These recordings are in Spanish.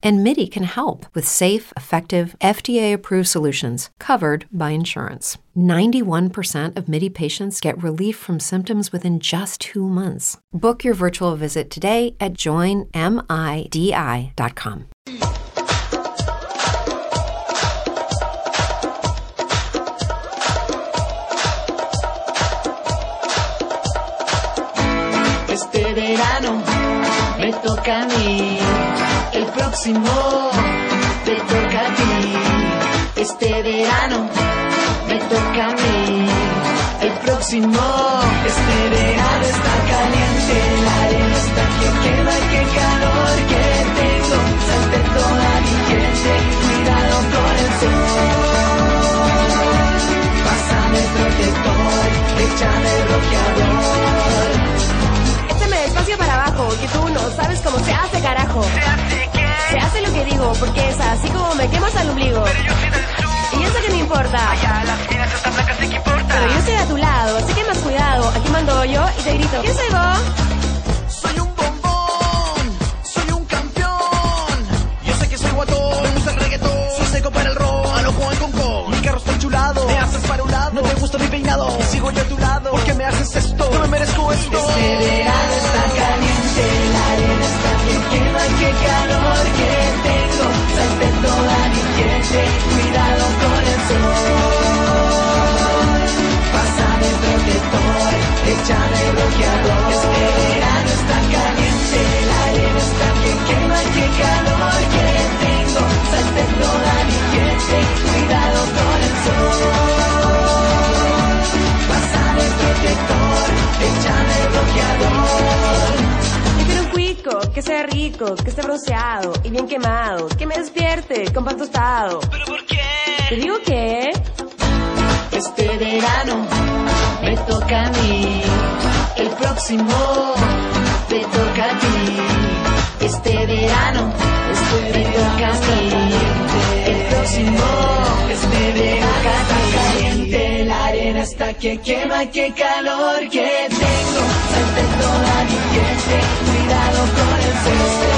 And MIDI can help with safe, effective, FDA approved solutions covered by insurance. 91% of MIDI patients get relief from symptoms within just two months. Book your virtual visit today at joinmidi.com. Este verano me toca a mí, próximo te toca a ti. Este verano me toca a mí, el próximo. Este verano está caliente, la arena está que quema, qué calor que tengo. Salte toda mi gente, cuidado con el sol. Pásame el protector, échame el bloqueador. Échame despacio para abajo, que tú no sabes cómo se hace, carajo. ¿Se hace qué? Se hace lo que digo, porque es así como me quemas al ombligo. Pero yo soy del sur. Y eso que me importa. Allá las minas están blancas, ¿sí que importa? Pero yo estoy a tu lado, así que más cuidado. Aquí mando yo y te grito. ¿Quién soy vos? Soy un bombón, soy un campeón. Yo sé que soy guatón, me gusta el reggaetón. Soy seco para el rock, a lo Juan con con. Mi carro está enchulado, me haces para un lado. No te gusta mi peinado, y sigo yo a tu lado. ¿Por qué me haces esto? No me merezco esto. Este verano está caliente, la arena está que quema, calor que tengo. Salte toda mi gente, cuidado con el sol. Pásame protector, échame bloqueador. Este verano está caliente, la arena está que quema, qué calor que tengo. Salte toda mi gente, cuidado con el sol. Pásame protector, échame bloqueador. Que sea rico, que esté bronceado y bien quemado. Que me despierte con pan tostado. ¿Pero por qué? Te digo que... Este verano me toca a mí, el próximo te toca a ti. Este verano me toca a mí, el próximo este verano caliente, la arena está que quema, qué calor que tengo. Salte toda mi gente, cuidado con el sol.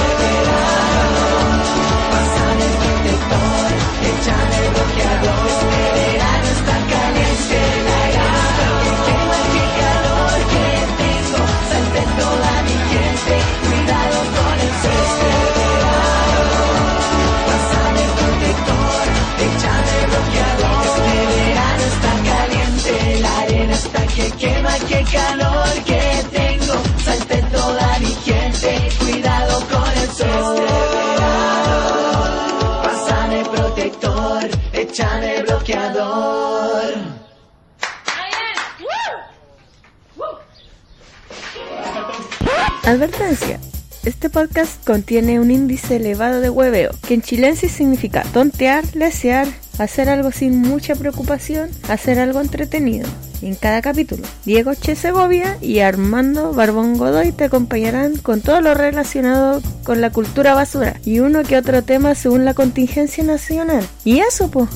Advertencia. Este podcast contiene un índice elevado de hueveo, que en chilensis significa tontear, lesear, hacer algo sin mucha preocupación, hacer algo entretenido. En cada capítulo, Diego Che Segovia y Armando Barbón Godoy te acompañarán con todo lo relacionado con la cultura basura y uno que otro tema según la contingencia nacional. Y eso, pues.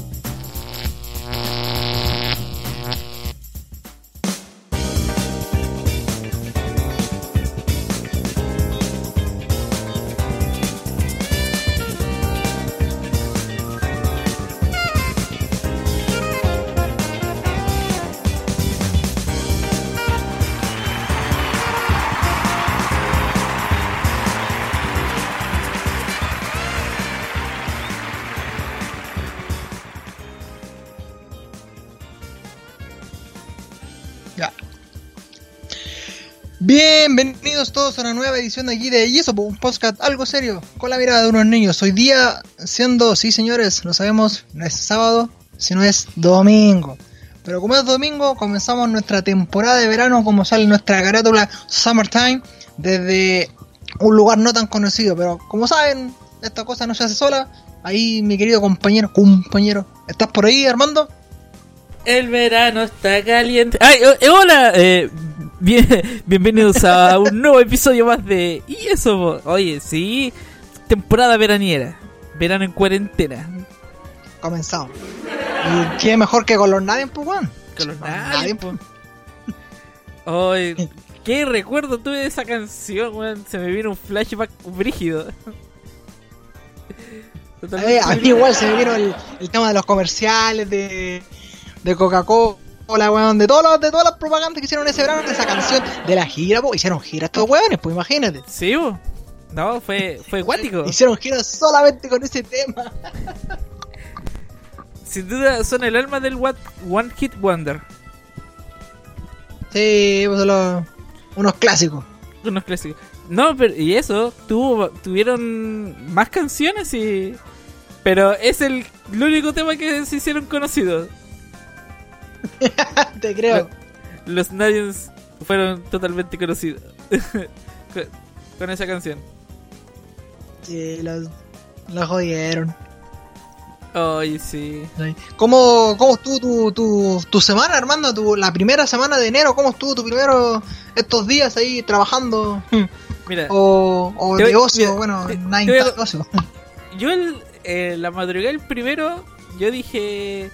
Bienvenidos todos a una nueva edición de aquí de Y eso, un podcast algo serio, con la mirada de unos niños. Hoy día, siendo, sí señores, lo sabemos, no es sábado, sino es domingo. Pero como es domingo, comenzamos nuestra temporada de verano, como sale nuestra carátula Summertime, desde un lugar no tan conocido. Pero como saben, esta cosa no se hace sola. Ahí mi querido compañero, compañero, ¿estás por ahí, Armando? El verano está caliente. ¡Ay! eh, hola! Eh, bien, bienvenidos a un nuevo episodio más de. ¿Y eso? Oye, sí. temporada veraniera. Verano en cuarentena. Comenzamos. Y qué mejor que con los nadie, pues, weón. Con los nadie, pues. Ay, qué recuerdo tuve de esa canción, weón. Se me vino un flashback brígido. Eh, a mí igual se me vino el, el tema de los comerciales de, de Coca-Cola, weón, de, todos los- de todas las propagandas que hicieron ese verano de esa canción, de la gira, pues, hicieron gira estos weones, pues imagínate. Sí. No, fue, fue guático. Hicieron gira solamente con ese tema. Sin duda son el alma del What- One Hit Wonder. Sí, pues los- unos clásicos. Unos clásicos. No, pero y eso, tuvo, tuvieron más canciones y... Pero es el, el único tema que se hicieron conocidos. Te creo. Los Nadians fueron totalmente conocidos. con, con esa canción. Sí, los, los jodieron. Ay, sí. Sí. ¿Cómo, cómo estuvo tu, tu, tu semana, Armando? Tu, la primera semana de enero, ¿cómo estuvo tu primero estos días ahí trabajando? Mira, O, o de voy- ocio, mira, bueno, te- voy ocio. yo el, eh, la madrugada del primero, yo dije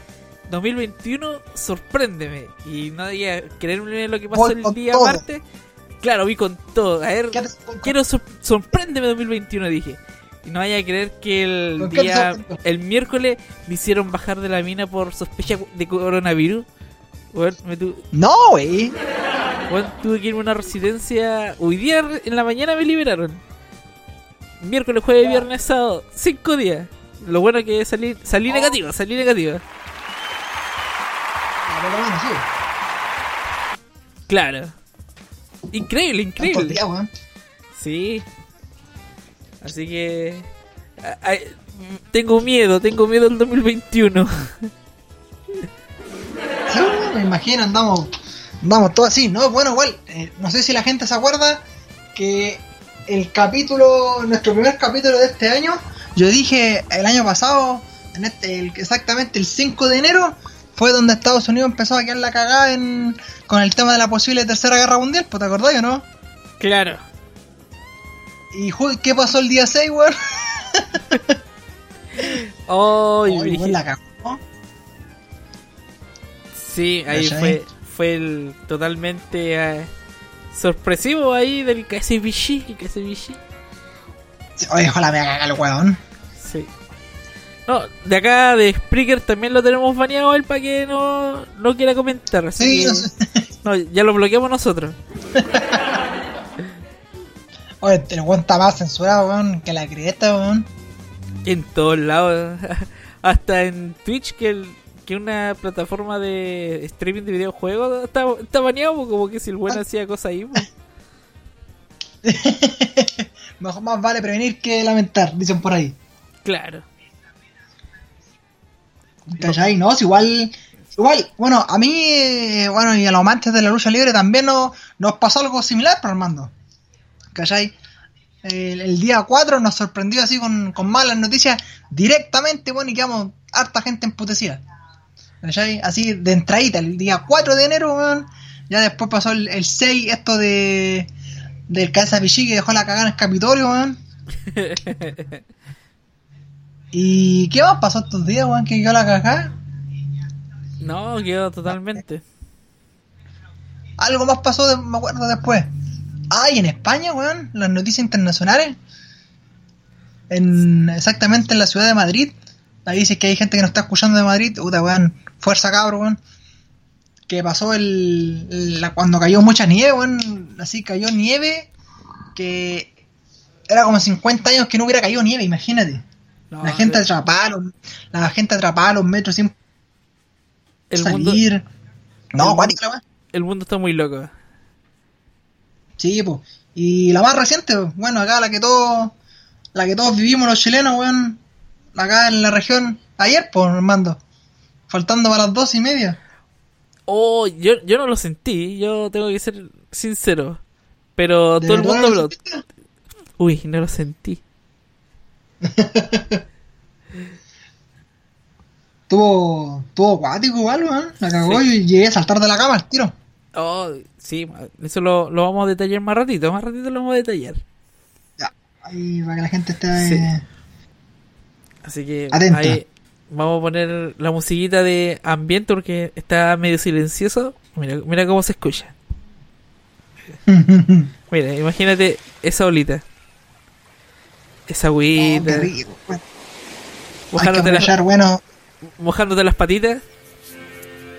2021, sorpréndeme. Y no diga creerme lo que pasó Voy el día todo. martes. Claro, vi con todo. A ver, ¿Qué te- quiero sor- sorpréndeme 2021, dije. Y no vaya a creer que el ¿Con qué te día, el miércoles me hicieron bajar de la mina por sospecha de coronavirus. Bueno, me tu- No, güey. bueno, tuve que irme a una residencia. Hoy día en la mañana me liberaron. Miércoles, jueves, viernes, sábado. Cinco días. Lo bueno que salí, salí negativa, salí negativa. Claro. Increíble, increíble. weón. Sí. Así que... ay, tengo miedo, tengo miedo del 2021. Sí, me imagino, andamos, andamos todos así, ¿no? Bueno, igual, eh, no sé si la gente se acuerda que el capítulo, nuestro primer capítulo de este año, yo dije el año pasado, en este, el- exactamente el 5 de enero, fue donde Estados Unidos empezó a quedar la cagada en, con el tema de la posible tercera guerra mundial, pues te acordás o no? Claro. ¿Y qué pasó el día 6, weón? Oh, weón, la cagó. Sí, ahí fue, fue el totalmente eh, sorpresivo ahí del KCBG. KCBG. Oye, ojalá me caga el weón. No, de acá de Spreaker también lo tenemos baneado él para que no, no quiera comentar. Así Sí, que- no sé. no, ya lo bloqueamos nosotros. Oye, el weón está más censurado, weón, que la cresta, weón. En todos lados. Hasta en Twitch, que, el, que una plataforma de streaming de videojuegos está, está baneado, como que si el bueno Ah. hacía cosas ahí. Mejor más vale prevenir que lamentar, dicen por ahí. Claro. ¿Cachai? No, igual, igual, bueno, a mí, bueno, y a los amantes de la lucha libre también no, nos pasó algo similar, pero Armando. ¿Cachai? El, el día 4 nos sorprendió así con, con malas noticias directamente, bueno, y quedamos harta gente emputecida. ¿Cachai? Así de entradita, el día 4 de enero. Ya después pasó el, el 6, esto de del Casa que dejó la cagada en el Capitolio, weón. ¿Y qué más pasó estos días, weón? Que quedó la cagada. No, quedó totalmente. Algo más pasó, de- me acuerdo después. Ah, y en España, weón, las noticias internacionales. En, exactamente en la ciudad de Madrid. Ahí dice que hay gente que nos está escuchando de Madrid. Puta, weón, fuerza cabro, weón. Que pasó el, la- cuando cayó mucha nieve, weón. Así cayó nieve. Que era como 50 años que no hubiera caído nieve, imagínate. No, la gente atrapada, la gente atrapada a los metros sin el mundo, salir. no, el cuática la weá. el mundo está muy loco. Sí, pues. Y la más reciente, bueno, acá la que todos, la que todos vivimos los chilenos, weón, acá en la región, ayer, pues, Armando, faltando para las dos y media. Oh, yo, yo no lo sentí, yo tengo que ser sincero. Pero ¿De todo el mundo no lo? Uy, no lo sentí. Tuvo, tuvo acuático igual, weón, la cagó y llegué a saltar de la cama al tiro. Oh, sí, eso lo, lo vamos a detallar más ratito, más ratito lo vamos a detallar. Ya. Ahí para que la gente esté Sí. eh, Así que Atenta. ahí vamos a poner la musiquita de ambiente porque está medio silencioso. Mira, mira cómo se escucha. Mira, imagínate esa olita. Esa Oh, agüita. rico. Mojándote, las, bueno, mojándote las patitas.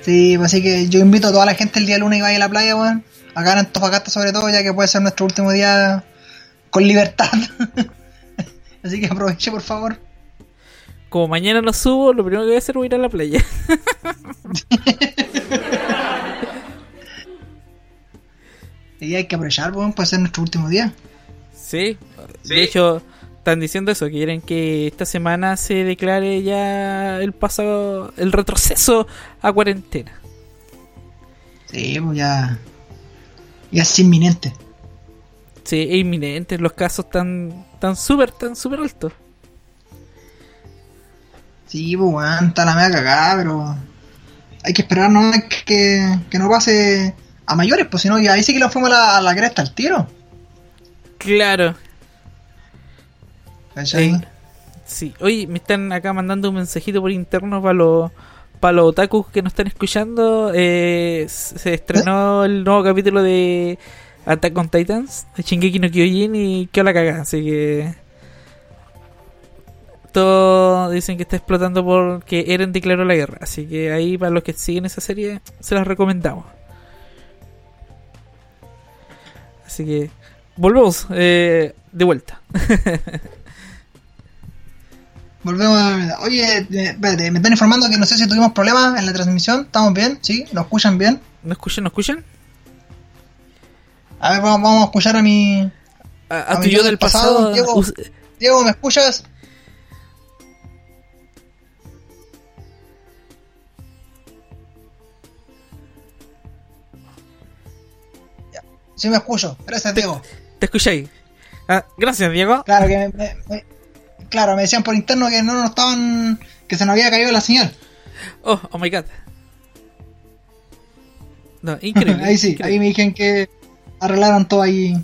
sí, pues así que yo invito a toda la gente el día lunes que vaya a la playa, weón. Acá en Antofagasta sobre todo, ya que puede ser nuestro último día con libertad. así que aproveche, por favor. Como mañana no subo, lo primero que voy a hacer es ir a la playa. Y hay que aprovechar, weón, puede ser nuestro último día. Sí, de hecho, están diciendo eso, que quieren que esta semana se declare ya el paso, el retroceso a cuarentena. Sí, pues ya. Ya es inminente. Sí, es inminente, los casos están tan súper, tan súper altos. Sí, pues weón, está la mega cagada, pero. Hay que esperar no que, que no pase a mayores, pues si no, ahí sí que lo fuimos a la, a la cresta al tiro. Claro, ¿cachai? Sí. sí. Oye, me están acá mandando un mensajito por interno para los para los otakus que nos están escuchando. Eh, se estrenó el nuevo capítulo de Attack on Titans, de Shingeki no Kyojin y que la cagada, así que todos dicen que está explotando porque Eren declaró la guerra, así que ahí para los que siguen esa serie se las recomendamos. Así que volvemos eh, de vuelta. Volvemos a... Oye, eh, espérate, me están informando que no sé si tuvimos problemas en la transmisión. ¿Estamos bien? ¿Sí? ¿Lo escuchan bien? ¿No escuchan? ¿No escuchan? A ver, vamos, vamos a escuchar a mi... A, a A tu mi yo del pasado. Diego. Diego, ¿me escuchas? Ya, Sí me escucho. Gracias, Diego. ¿Te escucháis? Ah, gracias, Diego. Claro que me- me- claro, me decían por interno que no nos estaban... que se nos había caído la señal. Oh, oh my god. No, increíble. ahí sí, increíble. ahí me dijeron que arreglaron todo ahí.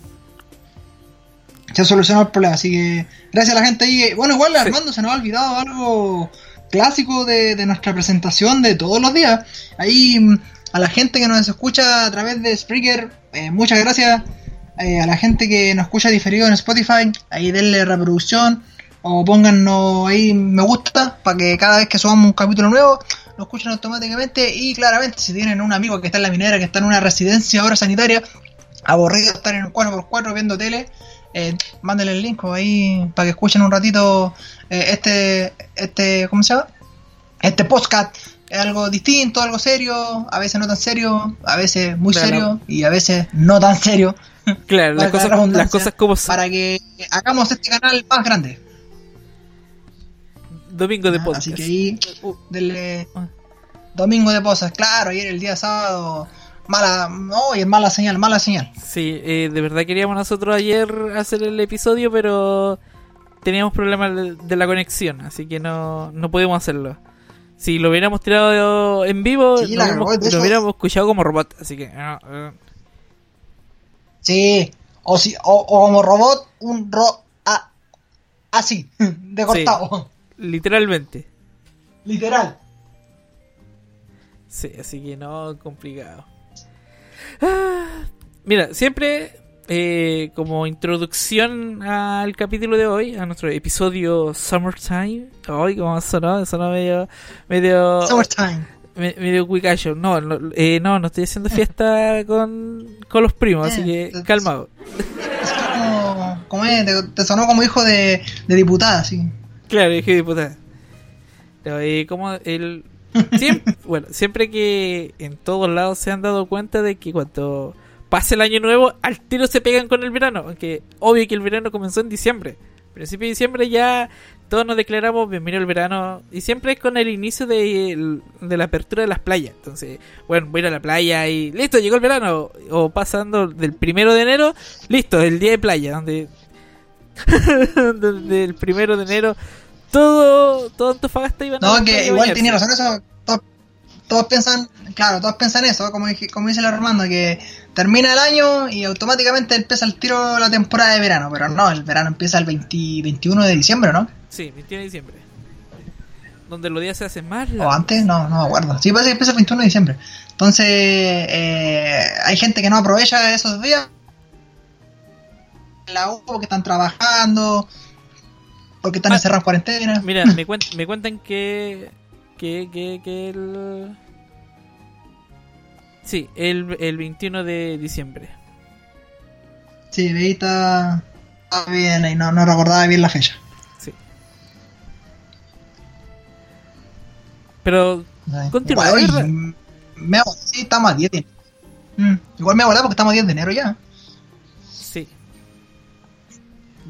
Se solucionó el problema, así que gracias a la gente ahí. Bueno, igual Armando se nos ha olvidado algo clásico de, de nuestra presentación de todos los días. Ahí mm, a la gente que nos escucha a través de Spreaker, eh, muchas gracias. Eh, a la gente que nos escucha diferido en Spotify, ahí denle reproducción o pónganos ahí me gusta para que cada vez que subamos un capítulo nuevo lo escuchen automáticamente y claramente si tienen un amigo que está en la minera, que está en una residencia ahora sanitaria, aburrido de estar en un 4x4 viendo tele, eh, mándenle el link ahí para que escuchen un ratito eh, este, este, ¿cómo se llama? Este podcast. Es algo distinto, algo serio, a veces no tan serio, a veces muy Claro. serio y a veces no tan serio. Claro, las cosas, las cosas como son. Para que hagamos este canal más grande. Domingo de Ah, podcast. Así que ahí, Uh, denle Ah. domingo de posas. Claro, ayer el día sábado, mala, no, y es mala señal, mala señal. Sí, eh, de verdad queríamos nosotros ayer hacer el episodio, pero teníamos problemas de, la conexión, así que no, no pudimos hacerlo. Si lo hubiéramos tirado en vivo, Sí, lo, hubiéramos, lo hubiéramos escuchado como robot, así que... no, eh. Sí, o, si, o, o como robot, un ro. ah, así, de cortado. Literalmente. Literal. Sí, así que no, complicado. Ah, mira, siempre eh, como introducción al capítulo de hoy, a nuestro episodio Summertime. Ay, cómo sonó, sonó medio, medio, Summertime. me- medio quicayo. No, no, eh, no, no estoy haciendo fiesta con, con los primos, así que eh, calmado. Es como, como es, te, te sonó como hijo de, de diputada, sí. Claro, dije diputada. Pero, eh, como el siempre, bueno, siempre que en todos lados se han dado cuenta de que cuando pase el año nuevo, al tiro se pegan con el verano. Aunque obvio que el verano comenzó en diciembre. Principio de diciembre ya todos nos declaramos bienvenido al verano. Y siempre es con el inicio de, de la apertura de las playas. Entonces, bueno, voy a ir a la playa y listo, llegó el verano. O pasando del primero de enero, listo, el día de playa. Donde del primero de enero todo todo Antofagasta iba a No, que igual tenía razón eso. to- todos piensan, claro, todos piensan eso, como, como dice el Armando, que termina el año y automáticamente empieza el tiro la temporada de verano, pero no, el verano empieza el 20 21 de diciembre, ¿no? Sí, 21 de diciembre. Donde los días se hacen más O antes, no, no me acuerdo. Sí, parece que empieza el 21 de diciembre. Entonces, eh, hay gente que no aprovecha esos días. La U, porque están trabajando, porque están Ah, encerrados en cuarentena. Mira, me, cuen- me cuentan que. que, que, que el. Sí, el, el 21 de diciembre. Sí, ahí está, bien, ahí no, no recordaba bien la fecha. Sí. Pero Sí. Continúa, Igual, me hago, sí, estamos a 10 de enero. Mm, Igual me hago porque estamos a 10 de enero ya.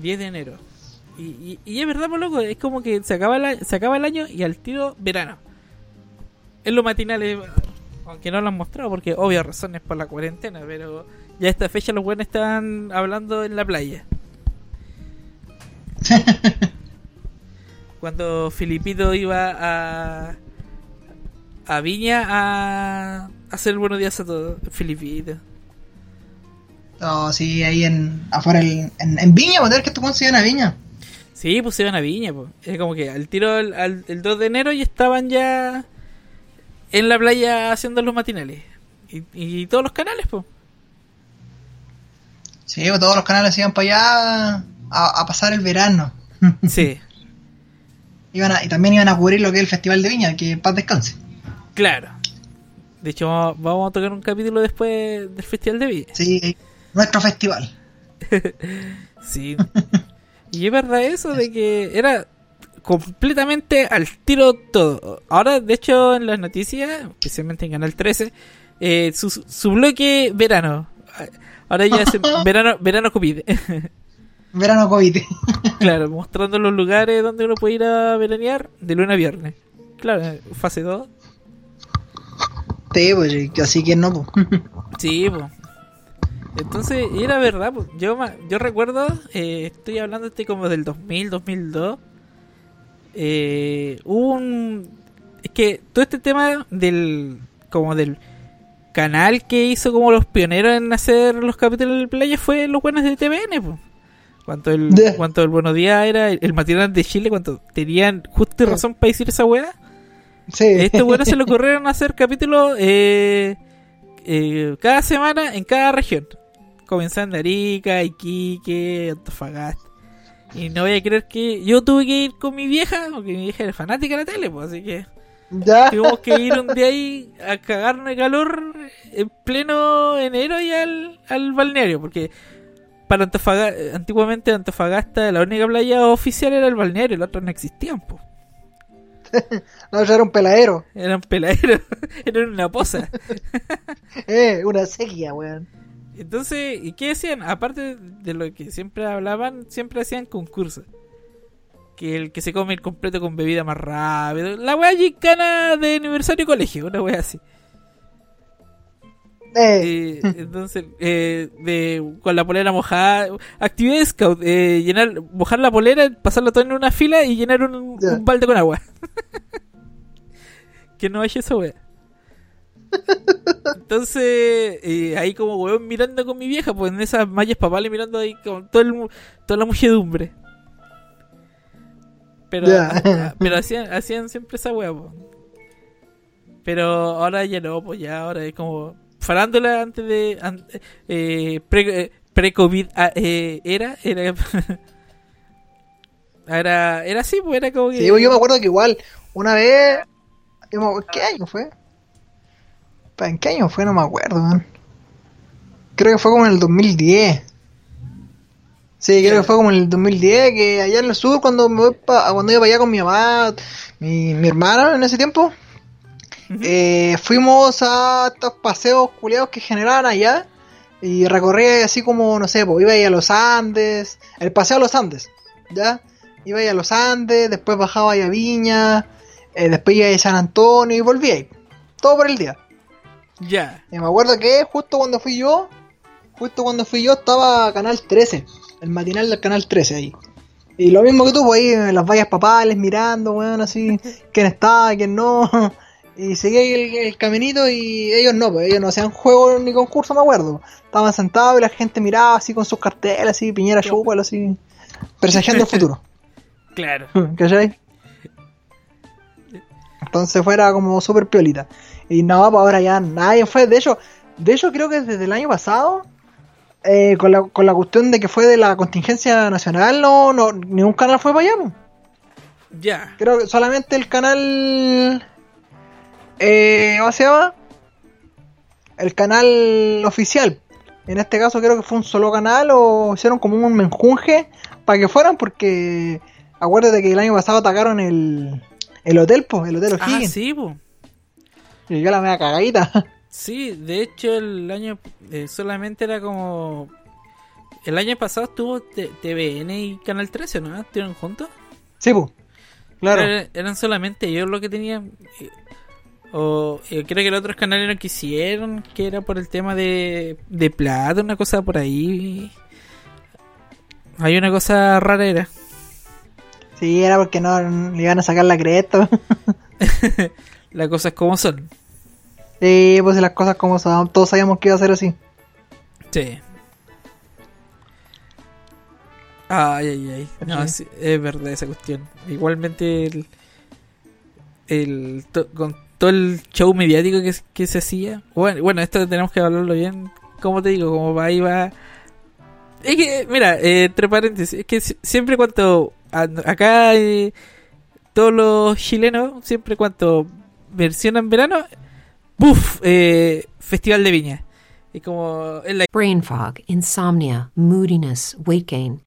10 de enero. Y, y, y es verdad, pues loco, es como que se acaba, el, se acaba el año y al tiro verano. Es lo matinal, eh, aunque no lo han mostrado porque obvias razones por la cuarentena, pero ya a esta fecha los buenos están hablando en la playa. Cuando Filipito iba a a Viña a hacer buenos días a todos, Filipito. Oh, sí, ahí en, afuera el- en, en Viña, poder que tú consigues a Viña. Sí, pues se iban a Viña, pues. Es como que al tiro al, al- el 2 de enero ya estaban ya en la playa haciendo los matinales. Y, y todos los canales, pues. Sí, pues todos los canales iban para allá a, a pasar el verano. Sí, Iban a- y también iban a cubrir lo que es el Festival de Viña, que paz descanse. claro. De hecho, vamos, vamos a tocar un capítulo después del Festival de Viña. Sí, nuestro festival. Sí. y es verdad eso de que era completamente al tiro todo. Ahora, de hecho, en las noticias, especialmente en Canal 13, eh, su, su bloque verano. Ahora ya es verano, verano COVID. Verano COVID. claro, mostrando los lugares donde uno puede ir a veranear de lunes a viernes. Claro, fase 2. sí, pues sí, así que no, pues. Sí, pues. Entonces, era verdad, po. yo yo recuerdo, eh, estoy hablando este como del 2000, 2002, eh, un... Es que todo este tema del... como del canal que hizo como los pioneros en hacer los capítulos de playa fue los buenos de TVN, pues. Cuanto el, cuanto el Buenos Días era el, el matinal de Chile, cuando tenían justo y razón para decir esa weá. Sí. Estos buenos se le ocurrieron hacer capítulos eh, eh, cada semana en cada región. Comenzando en Arica, Iquique, Antofagasta. Y no voy a creer que yo tuve que ir con mi vieja, porque mi vieja era fanática de la tele, pues, así que Ya. tuvimos que ir un día ahí a cagarnos de calor en pleno enero y al, al balneario, porque para Antofagasta, antiguamente Antofagasta la única playa oficial era el balneario, las otras no existían, pues. No, yo era un peladero. Eran peladeros, eran una poza. Eh, una sequía, weón. Entonces, ¿y qué decían? Aparte de lo que siempre hablaban, siempre hacían concursos. Que el que se come el completo con bebida más rápido. La wea gincana de aniversario de colegio, una wea así. Eh, Eh, entonces, eh, de, con la polera mojada. Actividad scout, eh, llenar, mojar la polera, pasarla todo en una fila y llenar un, balde con agua. que no haya esa wea. Entonces, eh, ahí como weón mirando con mi vieja, pues en esas mallas papales mirando ahí con todo el, toda la muchedumbre. Pero, Ya. pero hacían, hacían siempre esa po. Pero ahora ya no, pues ya ahora es como farándula antes de an- eh, pre, eh, pre-COVID ah, eh, era, era era era así, pues era como que Sí, pues yo me acuerdo que igual, una vez. ¿Qué año fue? ¿En qué año fue? No me acuerdo, man. Creo que fue como en el 2010. Sí, creo que fue como en el 2010, que allá en el sur, cuando me voy pa- cuando iba para allá con mi mamá, mi, mi hermana en ese tiempo, eh, fuimos a estos paseos culiados que generaban allá y recorría así como, no sé, pues iba ahí a los Andes, el paseo a los Andes, ¿ya? Iba ahí a los Andes, después bajaba ahí a Viña, eh, después iba a San Antonio y volvía ahí, todo por el día. Ya. Y me acuerdo que justo cuando fui yo, justo cuando fui yo estaba Canal 13, el matinal del Canal 13 ahí. Y lo mismo que tú, pues ahí en las vallas papales mirando, weón, así, quién está, quién no. Y seguía ahí el, el caminito y ellos no, pues ellos no hacían juego ni concurso, me acuerdo. Estaban sentados y la gente miraba así con sus carteles, así, piñera chúpalo, así, presagiando el futuro. Claro. ¿Cachai? Entonces fuera como súper piolita. Y no, pues ahora ya nadie fue. De hecho, de hecho creo que desde el año pasado, eh, con, la, con la cuestión de que fue de la contingencia nacional, no, no ningún canal fue para allá. pues. Ya. Creo que solamente el canal. Eh, ¿Cómo se llama? El canal oficial. En este caso creo que fue un solo canal o hicieron como un menjunje para que fueran porque acuérdate que el año pasado atacaron el, el hotel, pues, el hotel Ah, O'Higgins. sí, po. Y yo la media cagadita. Sí, de hecho el año eh, solamente era como... El año pasado estuvo T- TVN y Canal 13, ¿no? ¿Estuvieron juntos? sí, pues. Claro. Eran, eran solamente ellos lo que tenían. eh, O eh, creo que los otros canales no quisieron, que era por el tema de, de plata, una cosa por ahí. Hay una cosa rara era. Sí, era porque no le iban a sacar la cresta. Las cosas como son. sí, pues las cosas como son. Todos sabíamos que iba a ser así. Sí. Ay, ay, ay. No, es verdad esa cuestión. Igualmente, el, el to- con todo el show mediático que, que se hacía. Bueno, bueno, esto tenemos que hablarlo bien. Como te digo, como va ahí va. Es que, mira, eh, entre paréntesis, es que si- siempre cuanto. Acá, eh, todos los chilenos, siempre cuanto versionan verano, ¡buf! Eh, Festival de Viña. Y como. Es la Brain fog, insomnia, moodiness, weight gain.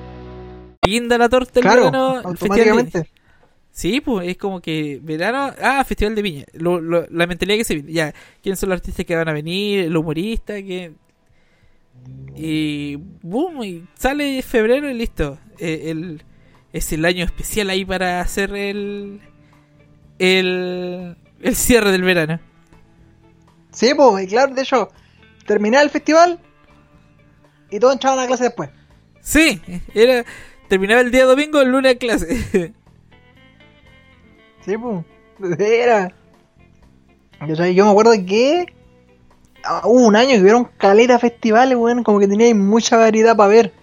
Guinda la torta el Claro, verano. el festival de- automáticamente. Sí, pues es como que verano. Ah, Festival de Viña. Lo- lo- la mentalidad que se viene. Ya, ¿quiénes son los artistas que van a venir? El humorista, que. Y. Boom, y sale febrero y listo. El, es el año especial ahí para hacer el. El. El cierre del verano. Sí, pues, y claro, de hecho, terminaba el festival y todos entraban a clase después. Sí, era. Terminaba el día domingo, el lunes clase. Sí, pues, era. Yo, yo me acuerdo que ah, hubo un año que hubieron caleta festivales, weón, como que tenía mucha variedad para ver.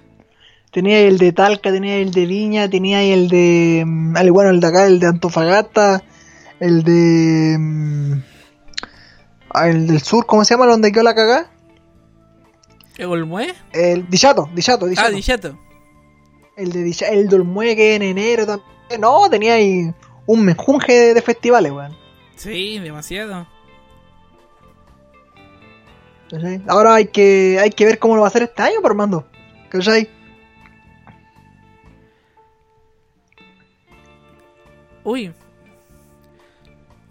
Tenía el de Talca, tenía el de Viña, tenía el de. mm, al- Bueno, el de acá, el de Antofagasta, el de. mm, El del sur, ¿cómo se llama? ¿Donde quedó la cagá? ¿Olmué? El Dichato, Dichato, Dichato. Ah, Dichato. El de Dicha- el Dolmue que en enero también. No, tenía ahí un menjunje de, de festivales, weón. Sí, demasiado. ¿Cachai? Ahora hay que, hay que ver cómo lo va a hacer este año, por mando. ¿Cachai? Uy.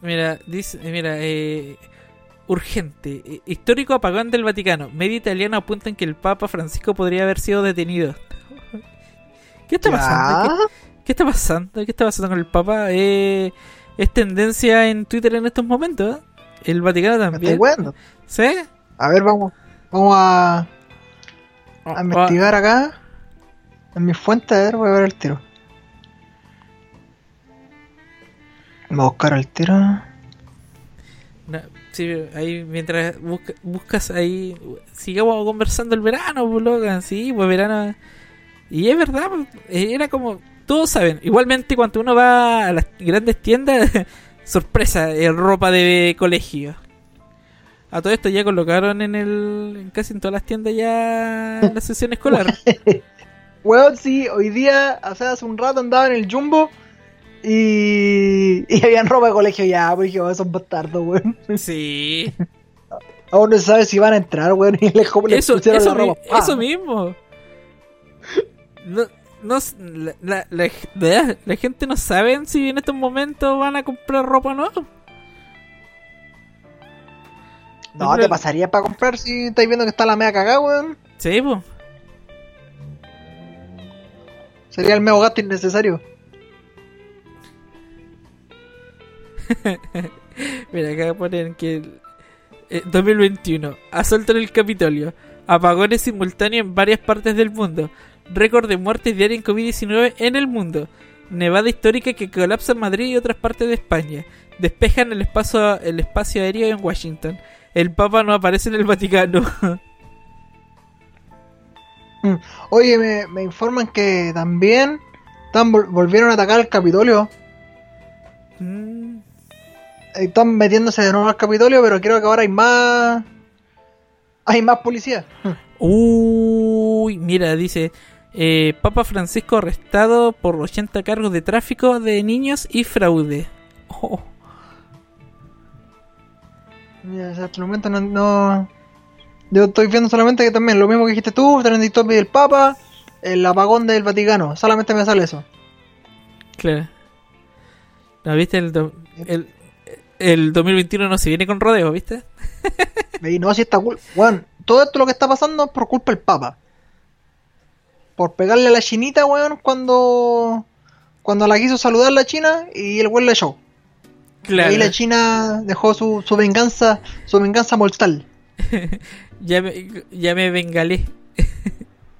Mira, dice, eh, mira, eh, urgente. Eh, Histórico apagón del Vaticano. Medio italiano apuntan que el Papa Francisco podría haber sido detenido. ¿Qué está pasando? ¿Qué, qué está pasando? ¿Qué está pasando con el Papa? Eh, es tendencia en Twitter en estos momentos. El Vaticano ¿Me también. weando? ¿Sí? A ver, vamos. Vamos a, a Ah, investigar acá. En mi fuente, a ver, voy a ver el tiro. Voy a buscar el tiro. No, sí, ahí mientras busca- buscas ahí, sigamos conversando el verano, pues, loca, sí, pues verano. Y es verdad, pues, eh, era como, todos saben, igualmente cuando uno va a las grandes tiendas, sorpresa, eh, ropa de colegio. A todo esto ya colocaron en el en casi en todas las tiendas ya la sesión escolar. Weón, sí, hoy día, o sea, hace un rato andaba en el Jumbo y, y habían ropa de colegio ya, porque oh, son bastardos, weón. Sí. Aún no se sabe si van a entrar, weón, y les, les Eso, eso, la ropa. mi- ¡pam! eso mismo. No, no la, la, la- la- gente no sabe si en estos momentos van a comprar ropa o no. No, te pasaría para comprar si estáis viendo que está la media cagada, weón. Sí, pues. Sería el medio gasto innecesario. Mira, acá ponen que el- eh, 2021, asalto en el Capitolio, apagones simultáneos en varias partes del mundo, récord de muertes diarias en COVID-19 en el mundo, nevada histórica que colapsa en Madrid y otras partes de España, despejan el espacio, el espacio aéreo en Washington, el Papa no aparece en el Vaticano. Oye, me, me informan que también están, vol- volvieron a atacar el Capitolio. Mm, Están metiéndose de nuevo al Capitolio, pero creo que ahora hay más. Hay más policía. Uy, mira, dice eh, Papa Francisco arrestado por 80 cargos de tráfico de niños y fraude. Oh. Sea, hasta el momento no, no- Yo estoy viendo solamente que también lo mismo que dijiste tú, trending topic del Papa, el apagón del Vaticano. Solamente me sale eso. Claro. ¿No viste? El, do- el, el 2021 no se viene con rodeo, ¿viste? Y no, si está cool. Weón, todo esto lo que está pasando es por culpa del Papa. Por pegarle a la chinita, weón, cuando. Cuando la quiso saludar la china y el weón le echó. Y Claro. ahí la china dejó su, su venganza, su venganza mortal. Ya me, ya me bengalé.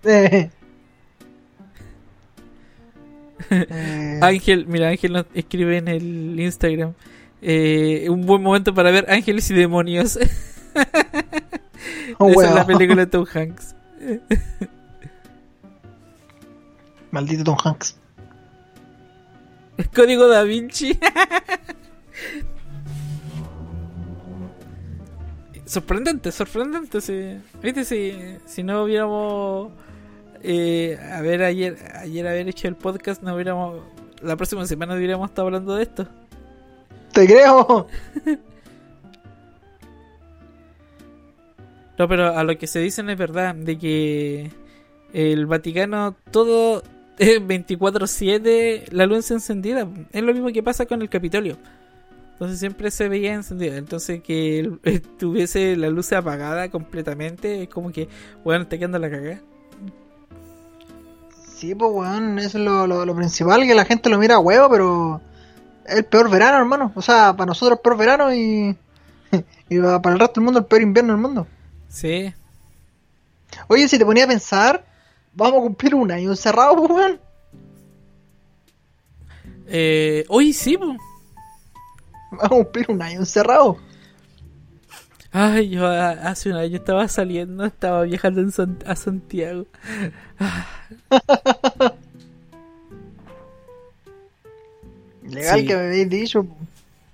Eh. Eh, Ángel, mira, Ángel nos escribe en el Instagram. eh, un buen momento para ver Ángeles y Demonios. oh, Esa es la película de Tom Hanks. Maldito Tom Hanks. El código da Vinci. sorprendente, sorprendente. Si, ¿Viste? Si, si no hubiéramos. Eh, a ver, ayer, ayer haber hecho el podcast, no hubiéramos. La próxima semana hubiéramos estado hablando de esto. Te creo. No, pero a lo que se dicen es verdad, de que el Vaticano todo 24/7 la luz encendida. Es lo mismo que pasa con el Capitolio. Entonces siempre se veía encendida. Entonces que estuviese la luz apagada completamente es como que, bueno, está quedando la cagada. Sí, pues weón, eso es lo, lo, lo principal, que la gente lo mira a huevo, pero es el peor verano, hermano. O sea, para nosotros el peor verano y, y para el resto del mundo el peor invierno del mundo. Sí. Oye, si te ponía a pensar, vamos a cumplir un año encerrado, pues weón. Eh, hoy sí, po. Vamos a cumplir un año encerrado. Ay, yo a- hace un año estaba saliendo, estaba viajando en San- a Santiago. Legal Sí. que me habéis dicho.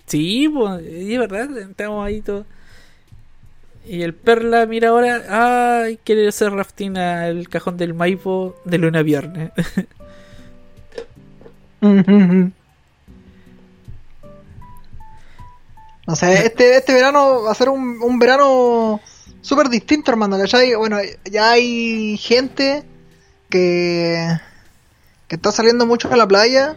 Sí, pues, es verdad, estamos ahí todos. Y el Perla, mira ahora, ay, quiere hacer rafting al cajón del Maipo de luna viernes. No sé, este, este verano va a ser un, un verano súper distinto, hermano, ¿cachai? Bueno, ya hay gente que, que está saliendo mucho a la playa.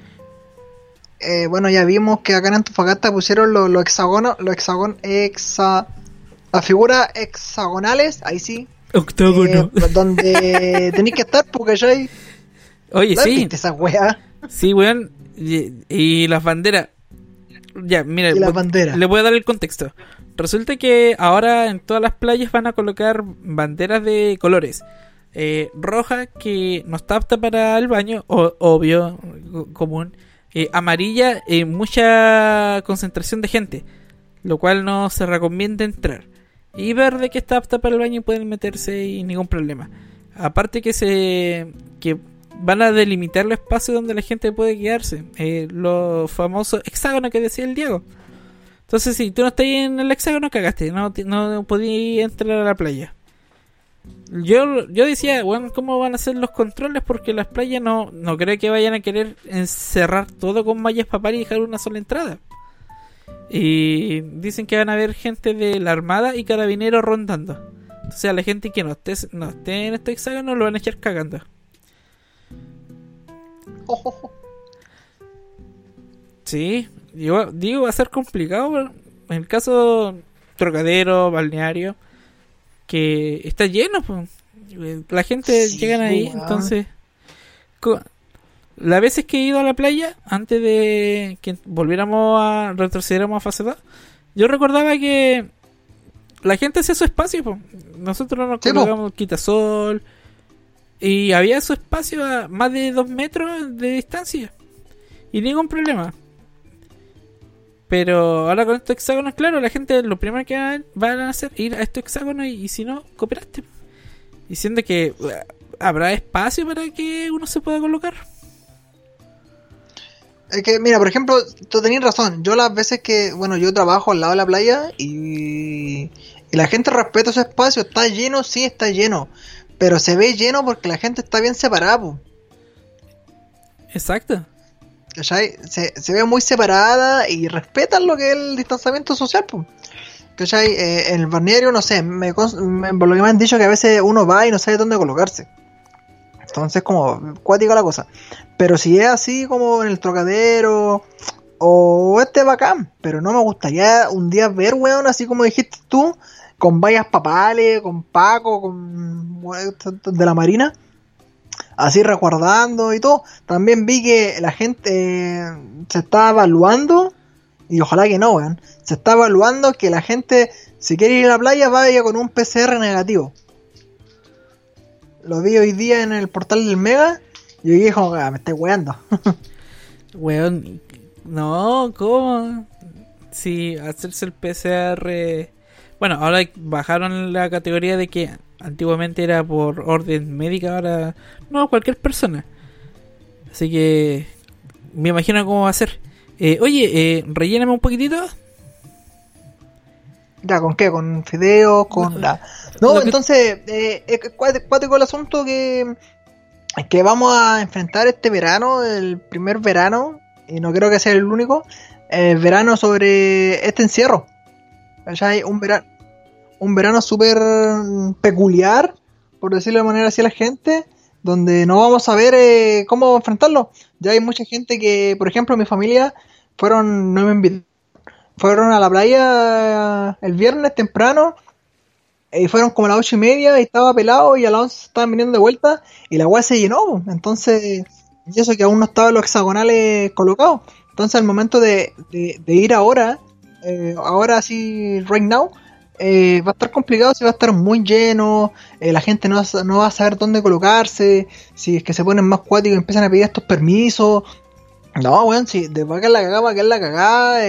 Eh, bueno, ya vimos que acá en Antofagasta pusieron los los hexagonos, los hexagon, hexa, las figuras hexagonales, ahí sí, Octógono. eh, donde tenéis que estar, porque ¿cachai? Oye, sí, ¿Viste esa weá? sí, weón. Y, y las banderas. Ya, mira, Y las banderas. le voy a dar el contexto. Resulta que ahora en todas las playas van a colocar banderas de colores. Eh, roja, que no está apta para el baño, o- obvio, co- común. Eh, amarilla, eh, mucha concentración de gente, lo cual no se recomienda entrar. Y verde, que está apta para el baño y pueden meterse y ningún problema. Aparte que se que van a delimitar el espacio donde la gente puede quedarse. Eh, los famosos hexágonos que decía el Diego. Entonces, si tú no estás en el hexágono, cagaste. No, no podías entrar a la playa. Yo, yo decía, bueno, ¿cómo van a ser los controles? Porque las playas no, no creo que vayan a querer encerrar todo con mallas papal y dejar una sola entrada. Y dicen que van a haber gente de la armada y carabineros rondando. Entonces a la gente que no esté, no esté en este hexágono lo van a echar cagando. Sí, digo va a ser complicado en el caso trocadero, balneario, que está lleno, pues. la gente Sí, llegan ahí, entonces las veces que he ido a la playa antes de que volviéramos a retrocediéramos a fase 2, yo recordaba que la gente hacía su espacio, po. nosotros nos Sí, colocamos quitasol y había su espacio a más de dos metros de distancia y ningún problema. Pero ahora con estos hexágonos, claro, la gente lo primero que van van a hacer es ir a estos hexágonos y, y si no, cooperaste. Diciendo que uh, habrá espacio para que uno se pueda colocar. Es que, mira, por ejemplo, tú tenías razón. Yo las veces que, bueno, yo trabajo al lado de la playa y, y la gente respeta su espacio. Está lleno, sí, está lleno. Pero se ve lleno porque la gente está bien separada, po. Exacto. ¿Cachai? Se, se ve muy separada y respetan lo que es el distanciamiento social, pues. ¿Cachai? Eh, en el balneario, no sé, me, me- por lo que me han dicho que a veces uno va y no sabe dónde colocarse. Entonces, como cuática la cosa. Pero si es así como en el trocadero o este bacán, pero no me gustaría un día ver, weón, así como dijiste tú, con vallas papales, con Paco, con de la Marina así resguardando y todo. También vi que la gente eh, se está evaluando, y ojalá que no, weón, se está evaluando que la gente, si quiere ir a la playa, vaya con un PCR negativo. Lo vi hoy día en el portal del Mega, yo dije, como, "Ah, me estoy weando. Weón, no, ¿cómo? Si hacerse el PCR. Bueno, ahora bajaron la categoría de que antiguamente era por orden médica, ahora no, cualquier persona. Así que me imagino cómo va a ser. Eh, oye, eh, relléname un poquitito. ya, ¿con qué? ¿Con fideos? ¿Con la...? No, entonces, eh, es cuático cuático el asunto que, que vamos a enfrentar este verano, el primer verano, y no creo que sea el único, el verano sobre este encierro. ¿Cachai? Un verano, un verano súper peculiar, por decirlo de manera así a la gente, donde no vamos a ver eh, cómo enfrentarlo. Ya hay mucha gente que, por ejemplo, mi familia fueron, no me invitaron, fueron a la playa el viernes temprano y fueron como a las ocho y media y estaba pelado y a las 11 estaban viniendo de vuelta y la weá se llenó. Entonces, y eso que aún no estaban los hexagonales colocados. Entonces, al momento de, de- ir ahora, eh, ahora sí, right now, eh, va a estar complicado, si va a estar muy lleno, eh, la gente no no va a saber dónde colocarse, si es que se ponen más cuáticos y empiezan a pedir estos permisos. No, weón, si de va a quedar la cagada, va a la cagada.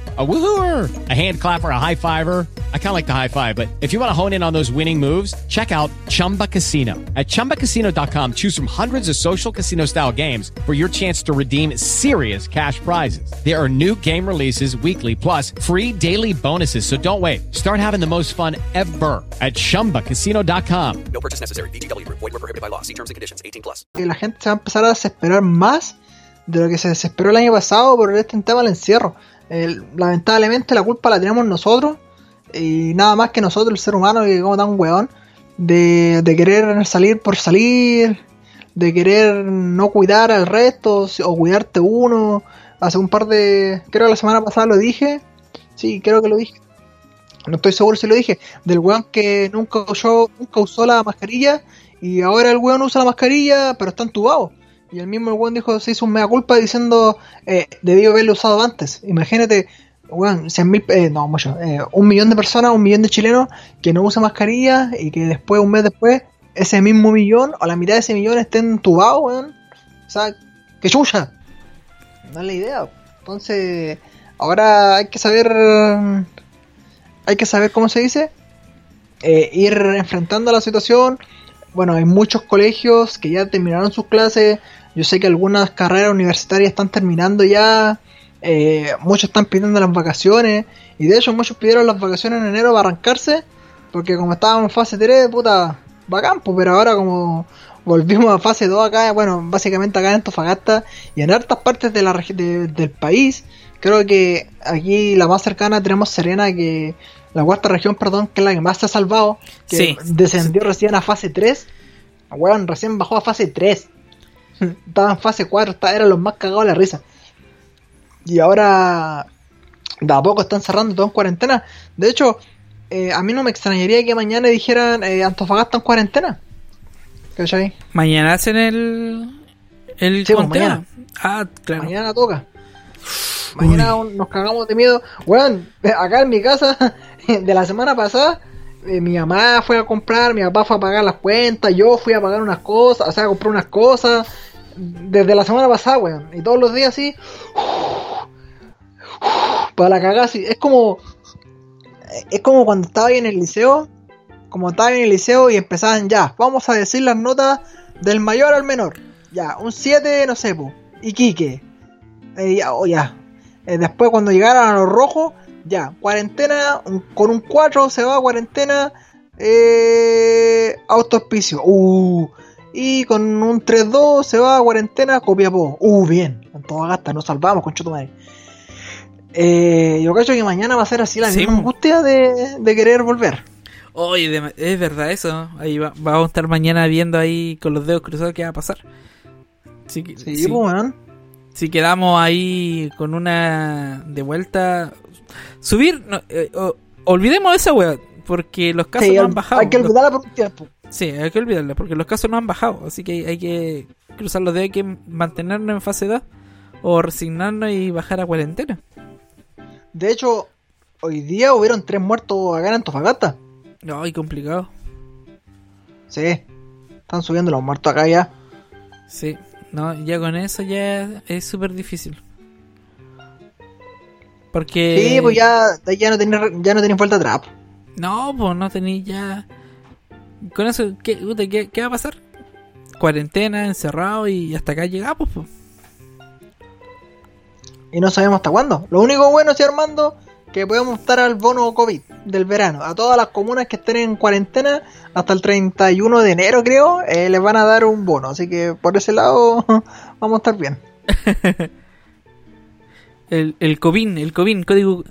A woohooer, a hand clapper, a high fiver. I kind of like the high five, but if you want to hone in on those winning moves, check out Chumba Casino. At chumbacasino.com, choose from hundreds of social casino style games for your chance to redeem serious cash prizes. There are new game releases weekly, plus free daily bonuses. So don't wait. Start having the most fun ever at chumbacasino.com. No purchase necessary. VGW Group. Void were prohibited by law. See terms and conditions. 18 plus. que la gente se va a empezar a desesperar más de lo que se desesperó el año pasado por este tema del encierro. El- lamentablemente la culpa la tenemos nosotros y nada más que nosotros, el ser humano, que como tan weón, de, de querer salir por salir, de querer no cuidar al resto o cuidarte uno. Hace un par de, creo que la semana pasada lo dije, sí, creo que lo dije. No estoy seguro si lo dije, del weón que nunca usó, nunca usó la mascarilla Y ahora el weón usa la mascarilla, pero está entubado. Y el mismo weón dijo, se hizo un mea culpa diciendo, eh, debió haberlo usado antes. Imagínate, weón, 100 mil, eh, no, mucho, eh, un millón de personas, un millón de chilenos que no usa mascarilla y que después, un mes después, ese mismo millón o la mitad de ese millón estén entubados, weón. O sea, que chucha. No es la idea. Entonces, ahora hay que saber, hay que saber cómo se dice, eh, ir enfrentando la situación. Bueno, hay muchos colegios que ya terminaron sus clases. Yo sé que algunas carreras universitarias están terminando ya. eh, muchos están pidiendo las vacaciones. Y de hecho, muchos pidieron las vacaciones en enero para arrancarse. Porque como estábamos en fase 3, puta, bacán, pues, pero ahora como volvimos a fase 2 acá, bueno, básicamente acá en Antofagasta y en hartas partes de la de- del país, creo que aquí la más cercana tenemos Serena, que la cuarta región, perdón, que es la que más se ha salvado, que Sí. descendió recién a fase 3, weón, recién bajó a fase 3, estaba en fase 4, está- eran los más cagados de la risa. Y ahora, de a poco están cerrando todo en cuarentena. De hecho, eh, a mí no me extrañaría que mañana dijeran eh, Antofagasta en cuarentena. ¿Cachai? Mañana hacen el. El Sí, pues, mañana. Ah, claro. Mañana toca. Mañana nos cagamos de miedo. Weón, acá en mi casa, de la semana pasada, eh, mi mamá fue a comprar, mi papá fue a pagar las cuentas, yo fui a pagar unas cosas, o sea, a comprar unas cosas. Desde la semana pasada, weón. Y todos los días así. Para la cagada. Es como. Es como cuando estaba ahí en el liceo. Como estaba en el liceo y empezaban ya. Vamos a decir las notas del mayor al menor. Ya, un 7, no sé, po. Iquique. Eh, ya, o ya. Eh, después cuando llegaran a los rojos, ya, cuarentena, con un 4 se va a cuarentena, eh, autoauspicio, uh, y con un 3-2 se va a cuarentena, Copiapó, uh, bien, Antofagasta, nos salvamos, con madre. Eh, yo cacho que mañana va a ser así la Sí, misma angustia de, de querer volver. Oye, es verdad eso. Ahí va- vamos a estar mañana viendo ahí con los dedos cruzados qué va a pasar. Que- Sí, pues, weón. Si quedamos ahí con una de vuelta. Subir, no, eh, olvidemos esa wea, porque los casos Sí, no han bajado. hay que olvidarla por un tiempo. Sí, hay que olvidarla, porque los casos no han bajado. Así que hay que cruzar los dedos, hay que mantenernos en fase 2 o resignarnos y bajar a cuarentena. De hecho, hoy día hubieron tres muertos acá en Antofagasta. No, y complicado. Sí, están subiendo los muertos acá ya. Sí, no, ya con eso ya es súper difícil. Porque. Sí, pues ya, ya no tenía, ya no tenía vuelta atrás. No, pues no tenéis ya. Con eso, ¿qué, qué, qué va a pasar? Cuarentena, encerrado y hasta acá llegamos, pues. Y no sabemos hasta cuándo. Lo único bueno, sí, Armando, que podemos optar al bono COVID del verano. A todas las comunas que estén en cuarentena hasta el 31 de enero, creo, eh, les van a dar un bono. Así que por ese lado vamos a estar bien. El, el COVIN, el COVIN, código.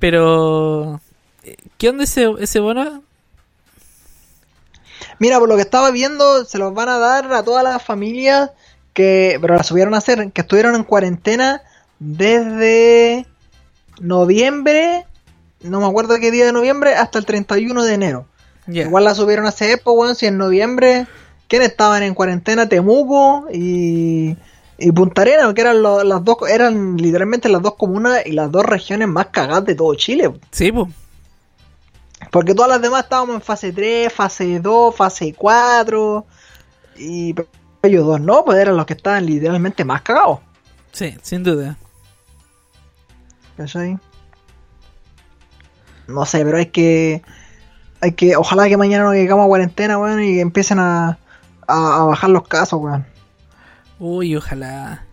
Pero. eh, ¿Qué onda ese, ese bono? Mira, por lo que estaba viendo, se los van a dar a todas las familias que, pero las subieron a hacer, que estuvieron en cuarentena desde noviembre, no me acuerdo qué día de noviembre, hasta el 31 de enero. Igual la subieron hace época, weón, si en noviembre, ¿quiénes estaban en cuarentena? Temuco y, y Punta Arenas, que eran lo- las dos, eran literalmente las dos comunas y las dos regiones más cagadas de todo Chile. Sí, pues. Porque todas las demás estábamos en fase 3, fase 2, fase 4. Y ellos dos no, pues eran los que estaban literalmente más cagados. Sí, sin duda. ¿Cachai? No sé, pero hay que. Hay que. Ojalá que mañana nos llegamos a cuarentena, weón, y empiecen a, a, a bajar los casos, weón. Uy, ojalá.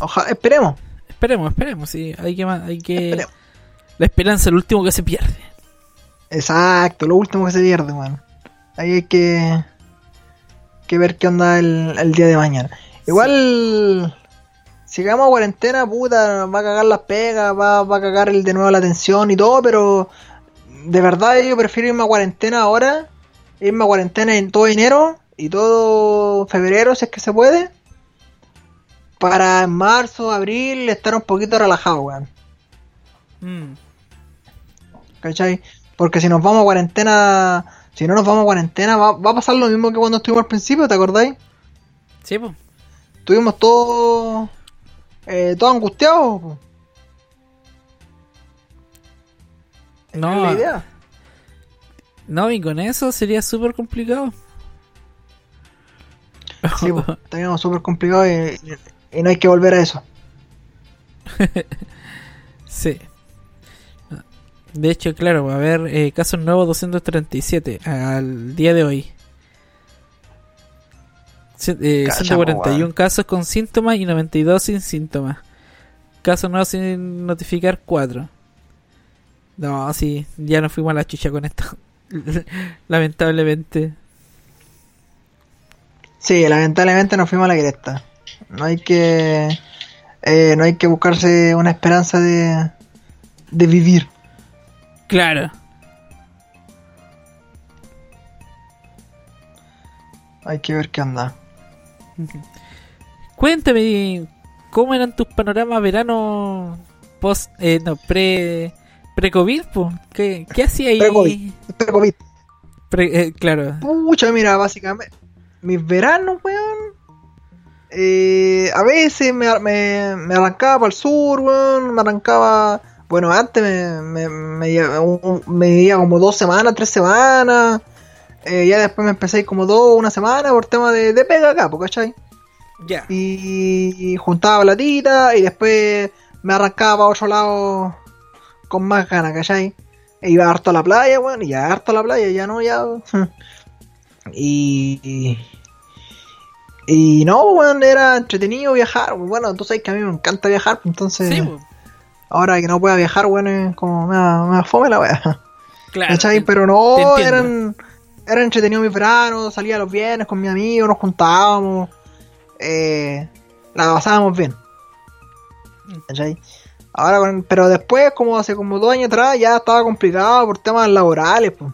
Ojalá, esperemos. Esperemos, esperemos, sí. Hay que. Hay que... La esperanza es lo último que se pierde. Exacto, lo último que se pierde, weón. Ahí hay que. que ver qué onda el, el día de mañana. Igual. Si llegamos a cuarentena, puta, va a cagar las pegas, va, va a cagar el de nuevo la atención y todo, pero de verdad yo prefiero irme a cuarentena ahora, irme a cuarentena en todo enero y todo febrero, si es que se puede, para en marzo, abril estar un poquito relajado, weón. Mm. ¿Cachai? Porque si nos vamos a cuarentena Si no nos vamos a cuarentena, va, va a pasar lo mismo que cuando estuvimos al principio, ¿te acordáis? Sí, pues. Estuvimos todos. Eh, todos angustiados. po. No, Es la idea. no, y con eso sería súper complicado. Sí, po, estaríamos súper complicados y- y no hay que volver a eso. Sí. De hecho, claro, va a haber eh, casos nuevos 237 al día de hoy. Eh, Cacha, 141 po, casos con síntomas y 92 sin síntomas. Casos nuevos sin notificar 4. No, sí, ya nos fuimos a la chucha con esto. Lamentablemente. Sí, lamentablemente nos fuimos a la cresta. No hay que. eh, no hay que buscarse una esperanza de. de vivir. Claro. Hay que ver qué anda. Cuéntame, ¿cómo eran tus panoramas verano post, eh, no, pre, pre-COVID? ¿Qué, ¿Qué hacía ahí? Pre-COVID. Pre-COVID. Pre- eh, claro. Pucha, mira, básicamente. Mis veranos, weón. eh, a veces me, me, me arrancaba para el sur, weón. Me arrancaba. Bueno, antes me, me, me, me iba como dos semanas, tres semanas. Eh, ya después me empecé a ir como dos, una semana por tema de, de pega acá, ¿cachai? Ya. Y juntaba platita y después me arrancaba para otro lado con más ganas, ¿cachai? E iba harto a la playa, weón, y ya harto a la playa, ya no, ya. Y. Y no, weón, era entretenido viajar. Bueno, tú sabes que a mí me encanta viajar, pues, entonces. Sí, po. Ahora que no pueda viajar, weón, es como me fome la weá. Claro. ¿Cachai? Pero no, eran, eran entretenidos mis veranos, salía los viernes con mis amigos, nos juntábamos, eh, la pasábamos bien. ¿Cachai? Ahora, pero después, como hace como dos años atrás, ya estaba complicado por temas laborales, pues.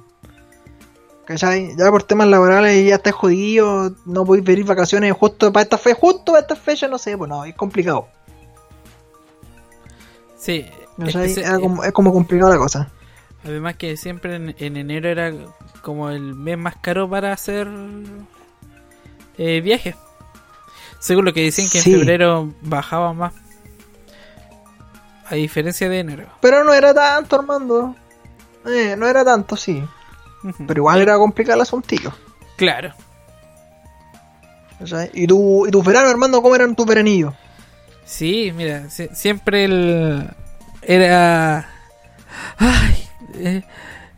¿Cachai? Ya por temas laborales ya estás jodido, no podéis venir vacaciones justo para esta fecha, justo para esta fecha, no sé, pues no, es complicado. Sí. Como- es como complicado la cosa. Además que siempre en, en enero era como el mes más caro para hacer eh, viajes. Según lo que dicen que Sí. en febrero bajaba más. A diferencia de enero. Pero no era tanto, Armando. Eh, no era tanto, sí. Pero igual era complicado el asuntillo. Claro. ¿Y tu, y tu verano, Armando, cómo eran tus veranillos? Sí, mira, si- siempre el era ay, eh,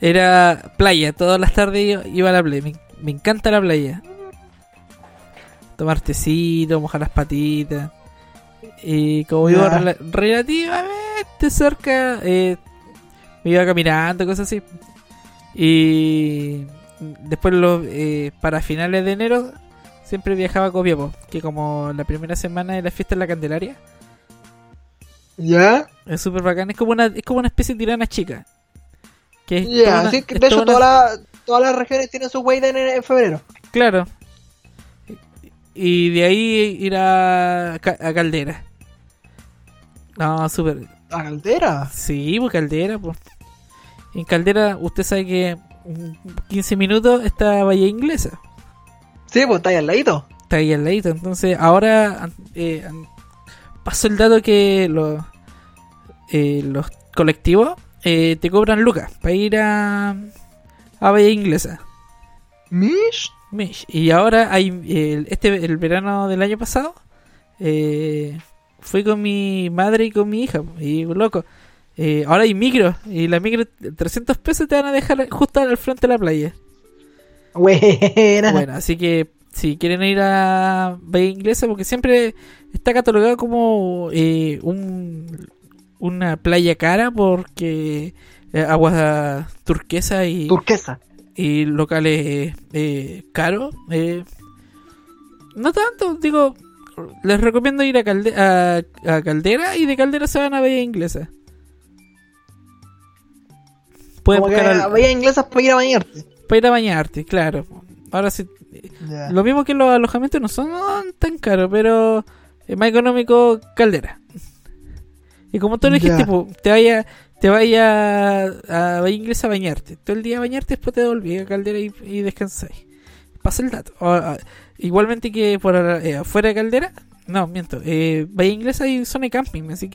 era playa, todas las tardes iba, iba a la playa. Me, me encanta la playa. Tomar tecito, mojar las patitas. Y como vivo Ya. rela- relativamente cerca, eh, me iba caminando, cosas así. Y después los, eh, para finales de enero siempre viajaba a Copiapó, que como la primera semana de la fiesta en la Candelaria. ¿Ya? Es súper bacán, es como una, es como una especie de tirana chica. Que es Ya, toda una- sí, que es de hecho toda una- todas las- todas las regiones tienen su wey en, en febrero. Claro. Y de ahí ir a, a Caldera. No, súper. ¿A Caldera? Sí, pues Caldera, pues. En Caldera, usted sabe que en 15 minutos está Bahía Inglesa. Sí, pues está ahí al ladito. Está ahí al ladito. Entonces, ahora eh, pasó el dato que los, eh, los colectivos eh, te cobran lucas para ir a, a Bahía Inglesa. ¿Mish? Mish. Y ahora hay el, este el verano del año pasado eh, fui con mi madre y con mi hija y loco ahora hay micro y la micro 300 pesos te van a dejar justo al frente de la playa Buena. bueno así que si quieren ir a Bahía Inglesa porque siempre está catalogado como eh, un una playa cara porque eh, aguas turquesa y Turquesa. y locales eh, caros. eh, no tanto, digo, les recomiendo ir a, Calde- a, a Caldera y de Caldera se van a Bahía Inglesa. Pueden Como que buscar al- había inglesas para ir a bañarte. Para ir a bañarte, claro. Ahora sí, lo mismo que los alojamientos no son tan caros, pero es más económico Caldera. Y como tú lo dijiste, pues, te vaya, te vayas a, a Inglesa a bañarte. Todo el día a bañarte, después te devolví a Caldera y, y descansáis. Pasa el dato. O, a- igualmente que por eh, afuera de Caldera, no, miento. Eh, Bahía Inglesa hay zona de camping, así que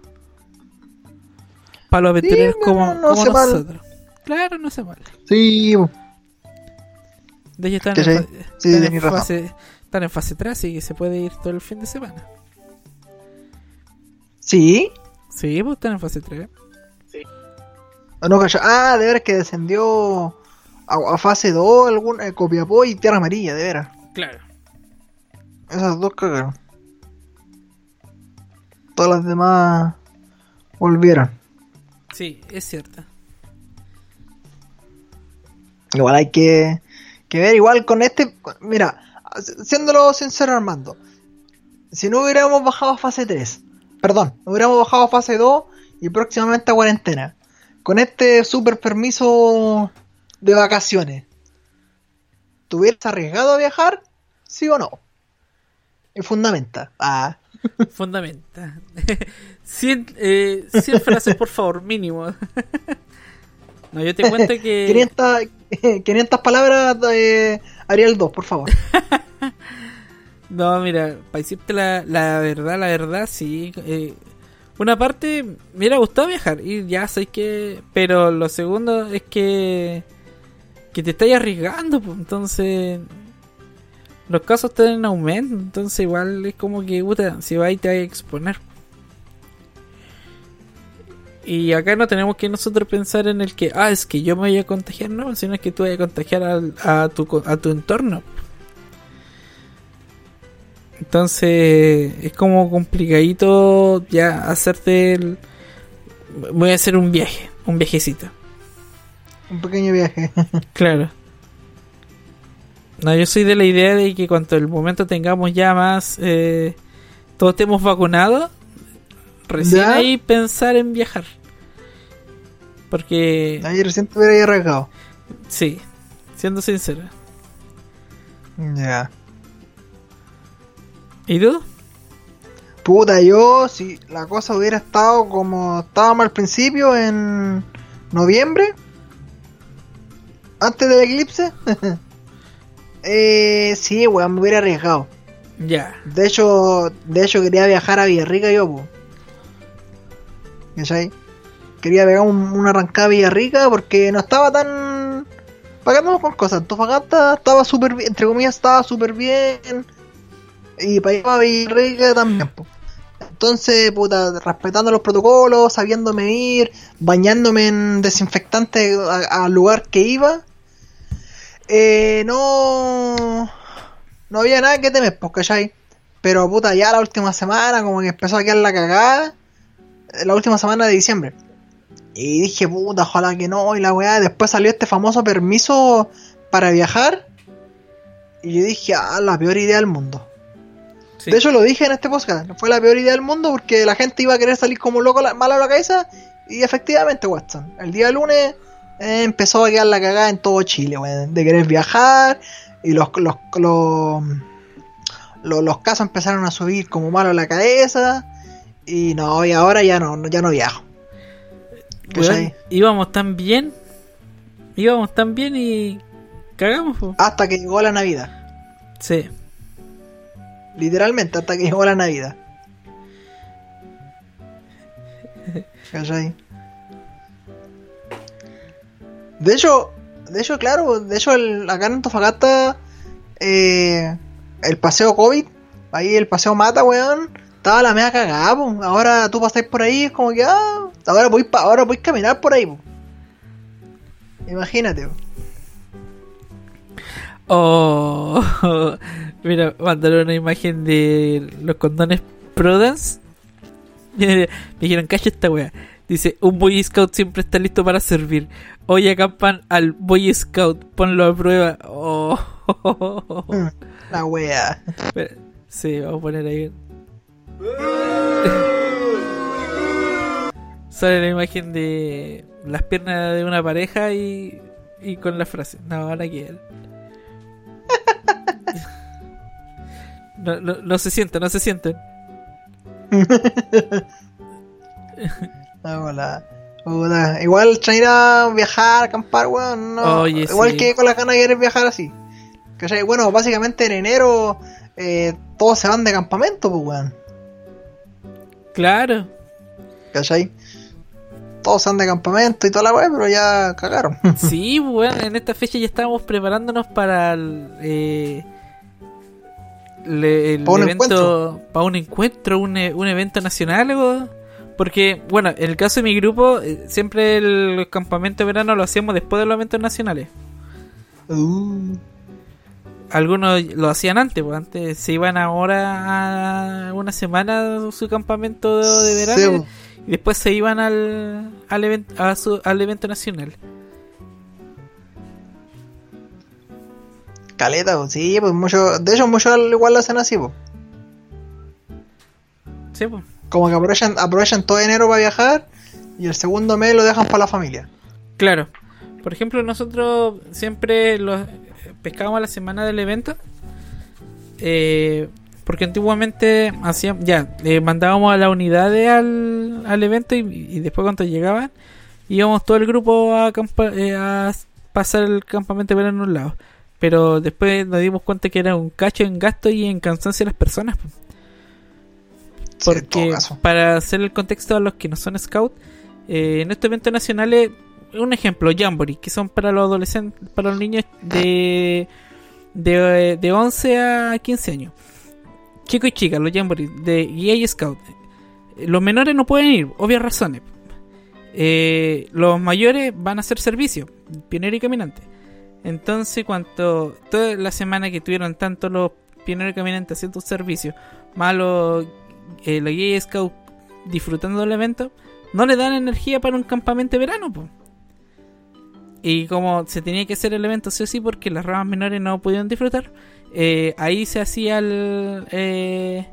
Para los aventureros como, no, no como hace mal. nosotros. Claro, no hace mal. Sí. De hecho, están, en, sí, fa- sí, están, en tenés razón. fase, están en fase 3, así que se puede ir todo el fin de semana. ¿Sí? Sí, pues están en fase 3. ¿O no cayó? Ah, de veras que descendió a, a fase 2 algún, eh, Copiapó y Tierra Amarilla, de veras. Claro. Esas dos cagaron. Todas las demás volvieron. Sí, es cierto. Igual hay que, que ver, igual con este. Mira, siéndolo sincero, Armando. Si no hubiéramos bajado a fase 3, perdón, no hubiéramos bajado a fase 2 y próximamente a cuarentena, con este super permiso de vacaciones, ¿te hubieras arriesgado a viajar? ¿Sí o no? Es fundamental. Ah. Fundamenta. 100, eh, 100 frases, por favor, mínimo. no, yo te cuento que. 500, 500 palabras de Ariel 2, por favor. No, mira, para decirte la, la verdad, la verdad, sí. eh, una parte, me hubiera gustado viajar y ya sé que. Pero lo segundo es que. Que te estás arriesgando, pues, entonces. Los casos están en aumento, entonces igual es como que, puta, si ahí te vas a exponer. Y acá no tenemos que nosotros pensar en el que, ah, es que yo me voy a contagiar, no, sino es que tú vas a contagiar al- a, tu, a tu entorno. Entonces es como complicadito ya hacerte el... Voy a hacer un viaje, un viajecito. Un pequeño viaje. Claro. No, yo soy de la idea de que cuando el momento tengamos ya más... Eh, todos estemos vacunados, recién ¿Ya? ahí pensar en viajar. Porque... Ahí recién te hubiera arriesgado. Sí, siendo sincero. Ya. ¿Y tú? Puta, yo, si la cosa hubiera estado como estábamos al principio, en noviembre, antes del eclipse, eh, sí, weón, me hubiera arriesgado. Ya. De hecho, de hecho quería viajar a Villarrica yo, po. ¿Cachai? Quería pegar un- una arrancada Villarrica porque no estaba tan... ¿Para qué andamos con cosas? Antofagasta estaba súper bien, entre comillas estaba súper bien. Y para allá Villarrica también. Entonces, puta, respetando los protocolos, sabiendo medir, bañándome en desinfectante al lugar que iba. Eh, no... No había nada que temer, pues, ¿cachai? Pero, puta, ya la última semana como que empezó a quedar la cagada. La última semana de diciembre. Y dije, puta, ojalá que no, y la weá. Después salió este famoso permiso para viajar. Y yo dije, ah, la peor idea del mundo. De hecho, lo dije en este podcast. Fue la peor idea del mundo porque la gente iba a querer salir como loco, la- mal a la cabeza. Y efectivamente, Watson. El día lunes eh, empezó a quedar la cagada en todo Chile, weón. De querer viajar. Y los, los, los, los, los casos empezaron a subir como malo a la cabeza. Y no, y ahora ya no, ya no viajo. Pues bueno, íbamos tan bien, íbamos tan bien y cagamos. Hasta que llegó la Navidad. Sí. Literalmente, hasta que llegó la Navidad. ¿Cachai? De hecho, de hecho, claro, de hecho el, acá en Antofagasta eh, el paseo COVID, ahí el paseo mata, weón, estaba la media cagada, po. Ahora tú pasáis por ahí, es como que, ah, ahora voy, pa- ahora voy a caminar por ahí, po. Imagínate, po. Oh, mira, mandaron una imagen de los condones Prudence. Me dijeron, cacha esta wea. Dice, un Boy Scout siempre está listo para servir. Hoy acampan al Boy Scout, ponlo a prueba. Oh. La wea. Sí, vamos a poner ahí. Sale la imagen de las piernas de una pareja y, y con la frase, no, ahora quiero. No, no, no se sienten, no se sienten. Hola. Igual China viajar, acampar, weón. No. Oye, Igual sí. que con las ganas de querer viajar así. ¿Cachai? Bueno, básicamente en enero eh, todos se van de campamento, pues, weón. Claro. ¿Cachai? Todos van de campamento y toda la weá, pero ya cagaron. Sí, bueno, en esta fecha ya estábamos preparándonos para el, eh, le- el Para un evento, encuentro. para un encuentro, un, e- un evento nacional, algo. Porque, bueno, en el caso de mi grupo, eh, siempre el campamento de verano lo hacíamos después de los eventos nacionales. Uh. Algunos lo hacían antes, pues antes se iban ahora a una semana a su campamento de, verano Sí, po. y después se iban al, al, event- a su- al evento nacional. Caleta, pues, sí, pues muchos. De hecho, muchos igual lo hacen así, pues. Sí, pues. Como que aprovechan, aprovechan todo enero para viajar y el segundo mes lo dejan para la familia. Claro. Por ejemplo, nosotros siempre los pescábamos la semana del evento. eh, porque antiguamente hacíamos, ya, eh, mandábamos a las unidades al, al evento y, y después cuando llegaban, íbamos todo el grupo a, eh, a pasar el campamento de en un lado. Pero después nos dimos cuenta que era un cacho en gasto y en cansancio de las personas. Porque para hacer el contexto a los que no son scout, eh, en estos eventos nacionales, un ejemplo, Jamboree, que son para los adolescentes, para los niños de, de, de 11 a 15 años. Chicos y chicas, los Jamboree de y scout. Los menores no pueden ir, obvias razones. Eh, los mayores van a hacer servicio, pionero y caminante. Entonces, cuanto toda la semana que tuvieron tanto los pioneros y caminantes haciendo servicio, más los, eh, los y scout disfrutando del evento, no le dan energía para un campamento de verano. po. Y como se tenía que hacer el evento sí o sí porque las ramas menores no pudieron disfrutar, eh, ahí se hacía el... eh,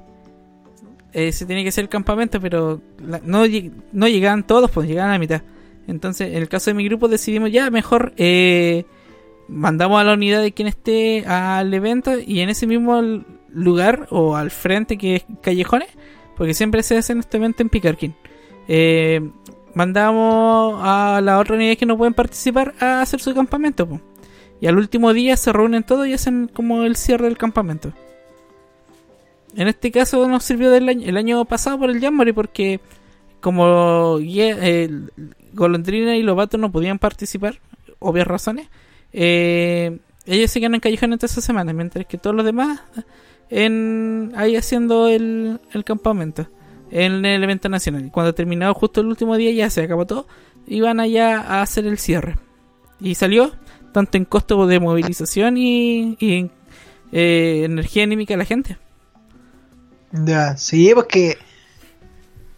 eh, se tenía que hacer el campamento, pero la- no, no llegaban todos, pues llegaban a la mitad. Entonces, en el caso de mi grupo decidimos ya, mejor eh, mandamos a la unidad de quien esté al evento y en ese mismo lugar o al frente que es Callejones, porque siempre se hace este evento en Picarquín. Eh, mandamos a la otra unidad que no pueden participar a hacer su campamento. Y al último día se reúnen todos y hacen como el cierre del campamento. En este caso nos sirvió del año, el año pasado por el Jamboree porque como Golondrina y Lobato no podían participar, obvias razones, eh, ellos se quedan en Callejones toda esa semana, mientras que todos los demás en ahí haciendo el, el campamento en el evento nacional. Y cuando terminó justo el último día ya se acabó todo, iban allá a hacer el cierre. Y salió tanto en costo de movilización y, y eh, energía anímica de la gente. Ya, sí, porque.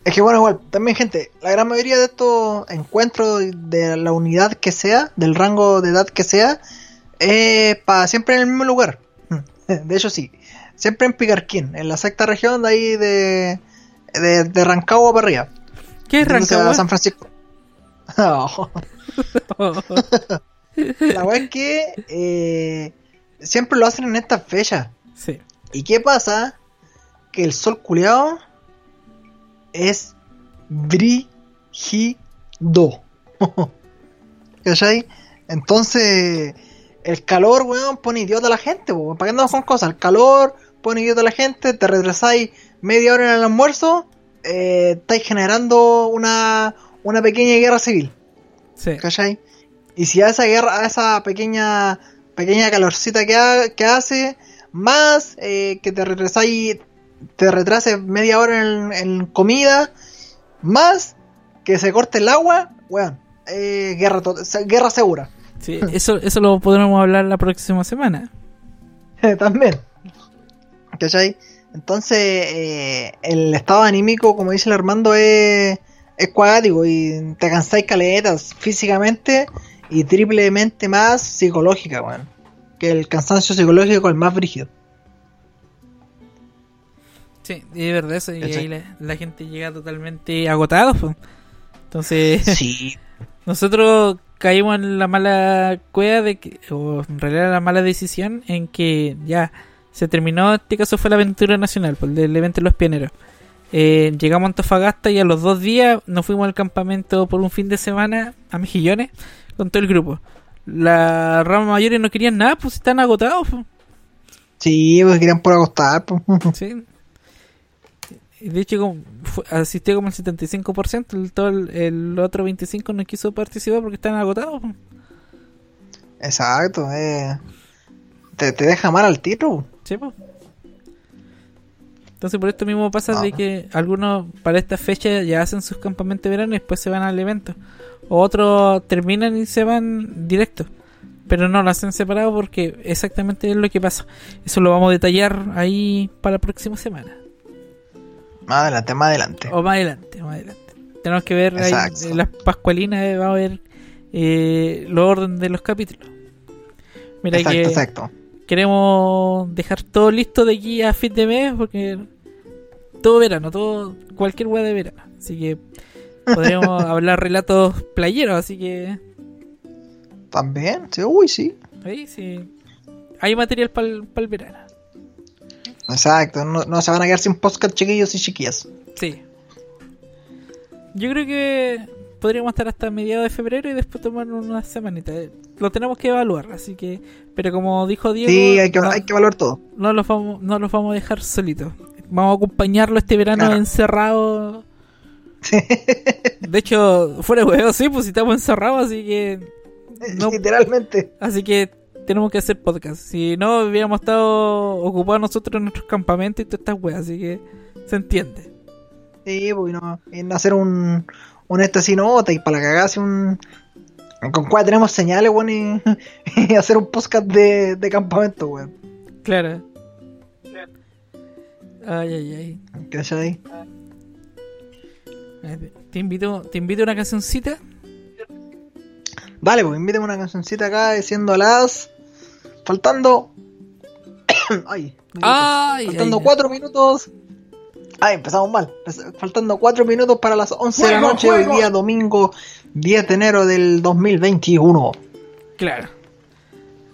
Es que bueno, igual, también gente, la gran mayoría de estos encuentros de la unidad que sea, del rango de edad que sea, es para siempre en el mismo lugar. De hecho, sí, siempre en Picarquín, en la sexta región de ahí de, de, de Rancagua para arriba. ¿Qué es Rancagua? San Francisco. Oh. la verdad es que eh, siempre lo hacen en estas fechas. Sí. ¿Y qué pasa? Que el sol culeado es brígido. ¿Cachai? Entonces, el calor, weón, pone idiota a la gente, weón. ¿Para qué andamos con cosas? El calor pone idiota a la gente, te retrasáis media hora en el almuerzo eh, estáis generando una, una pequeña guerra civil. Sí. ¿Cachai? Y si a esa guerra, a esa pequeña pequeña calorcita que, ha- que hace, más eh, que te retrasáis, te retrases media hora en, en comida, más que se corte el agua, weón, eh, guerra, guerra segura. Sí, eso, eso lo podremos hablar la próxima semana. También. ¿Cachai? Entonces, eh, el estado anímico, como dice el Armando, es, es cuático y te cansáis caletas físicamente y triplemente más psicológica, weón. Que el cansancio psicológico es el más brígido. Sí, y es verdad eso. Y ahí la, la gente llega totalmente agotada. pues. Entonces, Sí. nosotros caímos en la mala cueva de que, o en realidad la mala decisión en que ya se terminó. Este caso fue la aventura nacional, por el del evento de los pioneros. Eh, llegamos a Antofagasta y a los dos días nos fuimos al campamento por un fin de semana a Mejillones con todo el grupo. Las ramas mayores no querían nada, pues están agotados. pues. Sí, pues querían por acostar. pues. Sí. De hecho, asistió como el 75%, el, todo el, el otro 25% no quiso participar porque están agotados. po. Exacto, eh. Te, te deja mal al tiro. Sí. Entonces, por esto mismo pasa de que algunos para esta fecha ya hacen sus campamentos de verano y después se van al evento. O otros terminan y se van directo. Pero no lo hacen separado porque exactamente es lo que pasa. Eso lo vamos a detallar ahí para la próxima semana. Más adelante, más adelante. O más adelante, más adelante. Tenemos que ver ahí en las pascualinas, eh, vamos a ver eh, los orden de los capítulos. Mira Exacto, que exacto. Queremos dejar todo listo de aquí a fin de mes porque todo verano, todo cualquier weá de verano. Así que podríamos hablar relatos playeros, así que También, sí, uy, sí. sí. Hay material para el verano. Exacto, no, no se van a quedar sin podcast chiquillos y chiquillas. Sí. Yo creo que podríamos estar hasta mediados de febrero y después tomar una semanita. Eh, Lo tenemos que evaluar, así que. Pero como dijo Diego. Sí, hay que, no, hay que evaluar todo. no los vamos, no los vamos a dejar solitos. Vamos a acompañarlo este verano Claro. encerrado. De hecho, fuera de huevo, sí, pues si estamos encerrados, así que. no- Literalmente. Así que tenemos que hacer podcast. Si no, hubiéramos estado ocupados nosotros en nuestros campamentos y todas estas weas, así que se entiende. Sí, pues no. En hacer un, un este así nota y para la cagada un. Con cuál tenemos señales, weón, y, y hacer un podcast de, de campamento, weón. Claro. Ay, ay, ay. ¿Cachai? Eh, Te invito, te invito a una cancioncita. Vale, pues invítame una cancioncita acá diciendo las. Faltando. Ay, Ay, faltando ay, cuatro minutos. Ay, empezamos mal. Empe- Faltando cuatro minutos para las 11 de la noche, juego. hoy día domingo 10 de enero del 2021. Claro.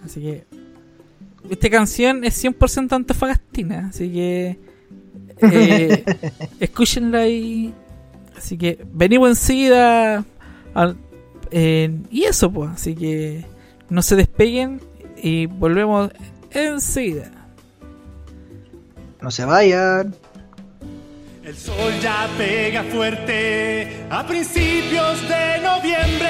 Así que. Esta canción es 100% antofagastina. Así que. eh, escúchenla y. Así que venimos enseguida. y eso, pues. Así que no se despeguen y volvemos enseguida. No se vayan. El sol ya pega fuerte a principios de noviembre.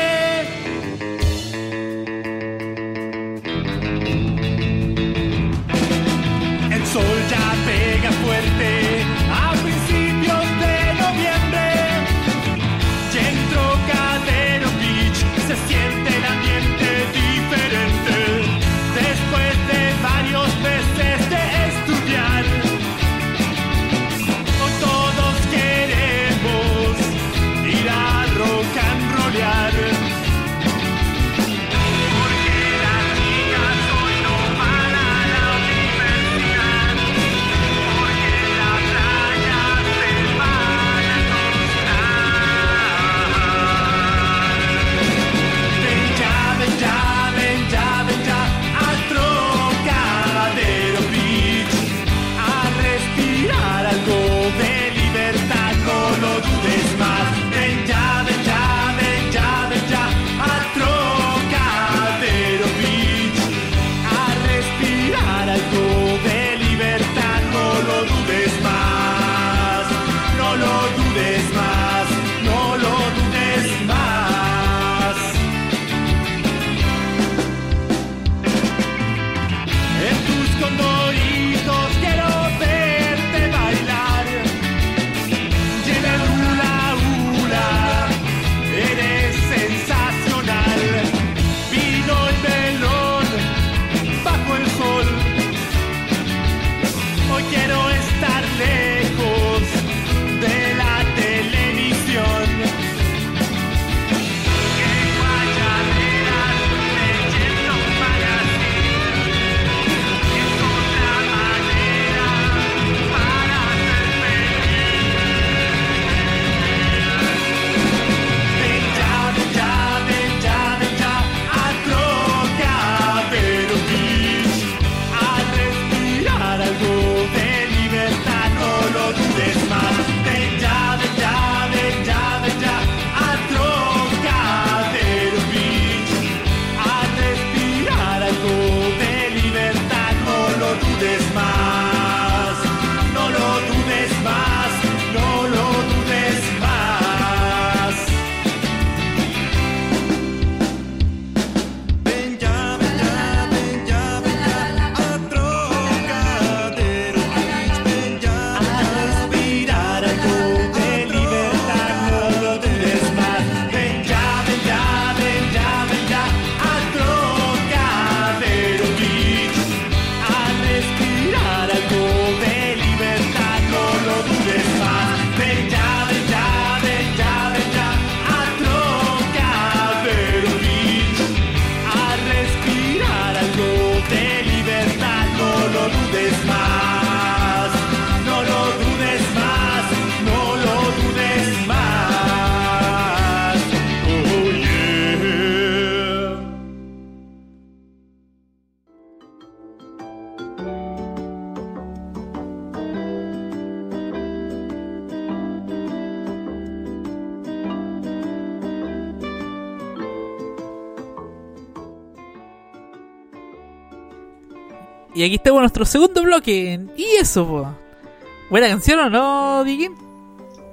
Y aquí está nuestro segundo bloque. Y eso, po. Buena canción o no, Digim?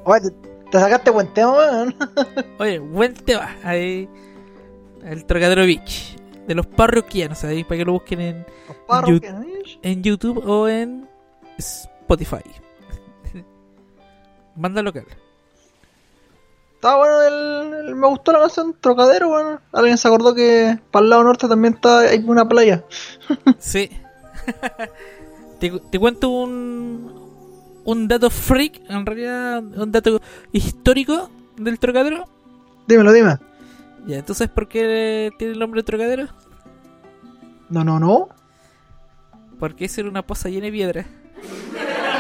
Oye, te, te sacaste buen tema, weón. Oye, buen tema. Ahí. El Trocadero Beach. De los parroquianos, ahí para que lo busquen en. Yu- en YouTube o en Spotify. Banda local. Estaba bueno, el, el- me gustó la canción Trocadero, weón. Alguien se acordó que para el lado norte también está hay una playa. Sí. te, te cuento un, un dato freak, en realidad un dato histórico del Trocadero. Dímelo, dime. Ya, ¿tú sabes por qué tiene el nombre de Trocadero? No, no, no. Porque esa era una poza llena de piedra.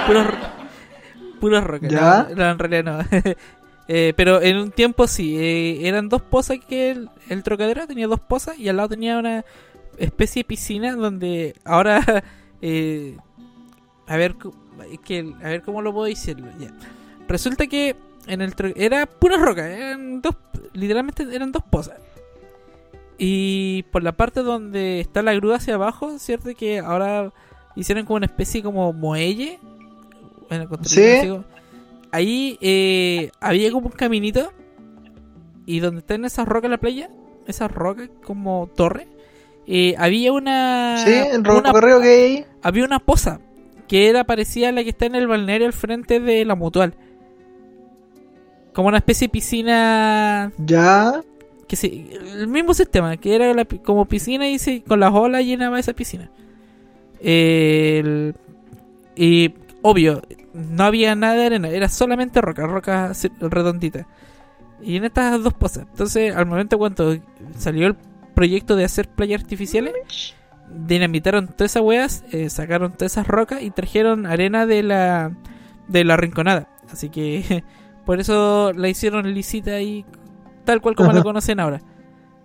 Puros puros rocas. ¿Ya? No, no, en realidad no. Eh, pero en un tiempo sí, eh, eran dos pozas que el, el trocadero tenía dos pozas y al lado tenía una especie de piscina donde ahora eh, a ver que a ver cómo lo puedo decirlo ya. Resulta que en el era pura roca, eran dos literalmente eran dos pozas. Y por la parte donde está la grúa hacia abajo, cierto que ahora hicieron como una especie como muelle. Bueno, Sí. ahí eh, había como un caminito y donde están esas rocas en la playa, esas rocas como torre, eh, había una Sí, una- hay ahí. había una poza que era parecida a la que está en el balneario al frente de la mutual. Como una especie de piscina Ya. que sí, el mismo sistema, que era la como piscina y se, con las olas llenaba esa piscina. El- y obvio, no había nada de arena, era solamente roca, roca redondita. Y en estas dos pozas. Entonces, al momento cuando salió el proyecto de hacer playas artificiales, dinamitaron todas esas weas, eh, sacaron todas esas rocas y trajeron arena de la de la rinconada. Así que por eso la hicieron lisita y tal cual como la conocen ahora.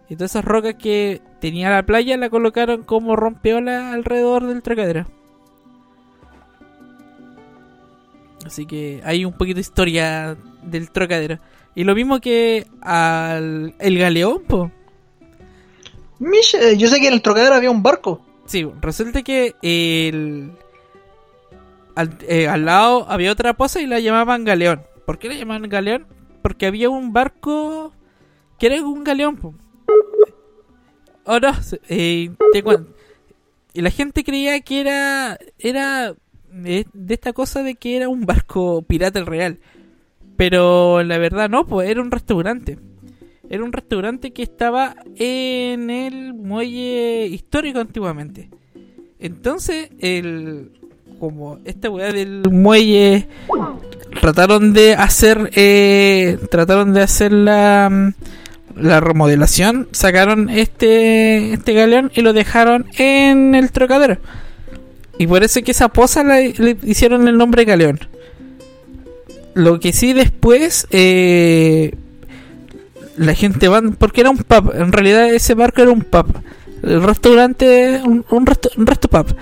Y todas esas rocas que tenía la playa la colocaron como rompeola alrededor del trocadero. Así que hay un poquito de historia del trocadero. Y lo mismo que al el galeón, po. Mish, eh, yo sé que en el Trocadero había un barco. Sí, resulta que el al, eh, al lado había otra poza y la llamaban galeón. ¿Por qué la llamaban galeón? Porque había un barco que era un galeón. po. Oh, no, eh, y la gente creía que era era de, esta cosa de que era un barco pirata real. Pero la verdad no, pues era un restaurante. Era un restaurante que estaba en el muelle histórico antiguamente. Entonces, el como esta weá del muelle trataron de hacer eh, trataron de hacer la la remodelación, sacaron este este galeón y lo dejaron en el trocadero. Y por eso es que esa poza la- le hicieron el nombre galeón. Lo que sí después eh, la gente va porque era un pub en realidad ese barco era un pub. El restaurante un, un, resto, un resto pub.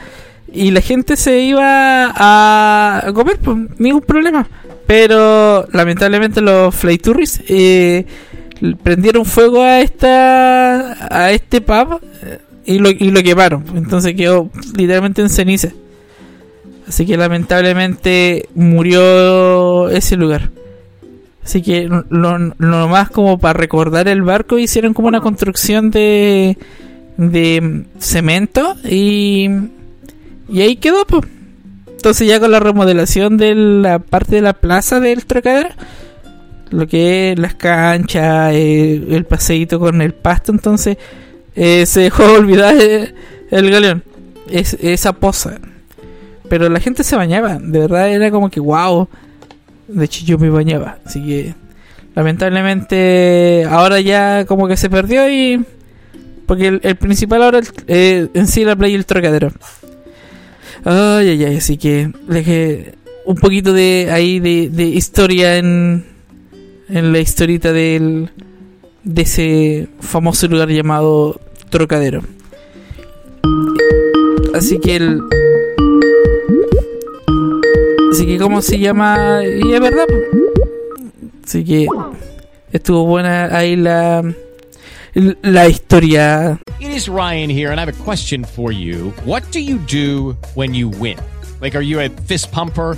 Y la gente se iba a, comer pues, ningún problema. Pero lamentablemente los fly tourists eh, prendieron fuego a esta a este pub eh, y lo, y lo quemaron. Entonces quedó literalmente en ceniza. Así que lamentablemente murió ese lugar Así que lo, lo más como para recordar el barco hicieron como una construcción de, de cemento y, y ahí quedó. pues. Entonces ya con la remodelación de la parte de la plaza del Trocadero, lo que es las canchas, eh, el paseíto con el pasto, entonces eh, se dejó olvidar el es, esa poza. Pero la gente se bañaba, de verdad era como que wow. De hecho, yo bañaba. Así que, lamentablemente, ahora ya como que se perdió y. Porque el, el principal ahora eh, en sí la playa y el trocadero. Ay, ay, ay. Así que dejé un poquito de ahí de, de historia en, en la historita del, de ese famoso lugar llamado Trocadero. Así que el. Así que, ¿cómo se llama? Y es verdad. Así que estuvo buena ahí la. la historia. It is Ryan here, and I have a question for you. What do you do when you win? Like, are you a fist pumper?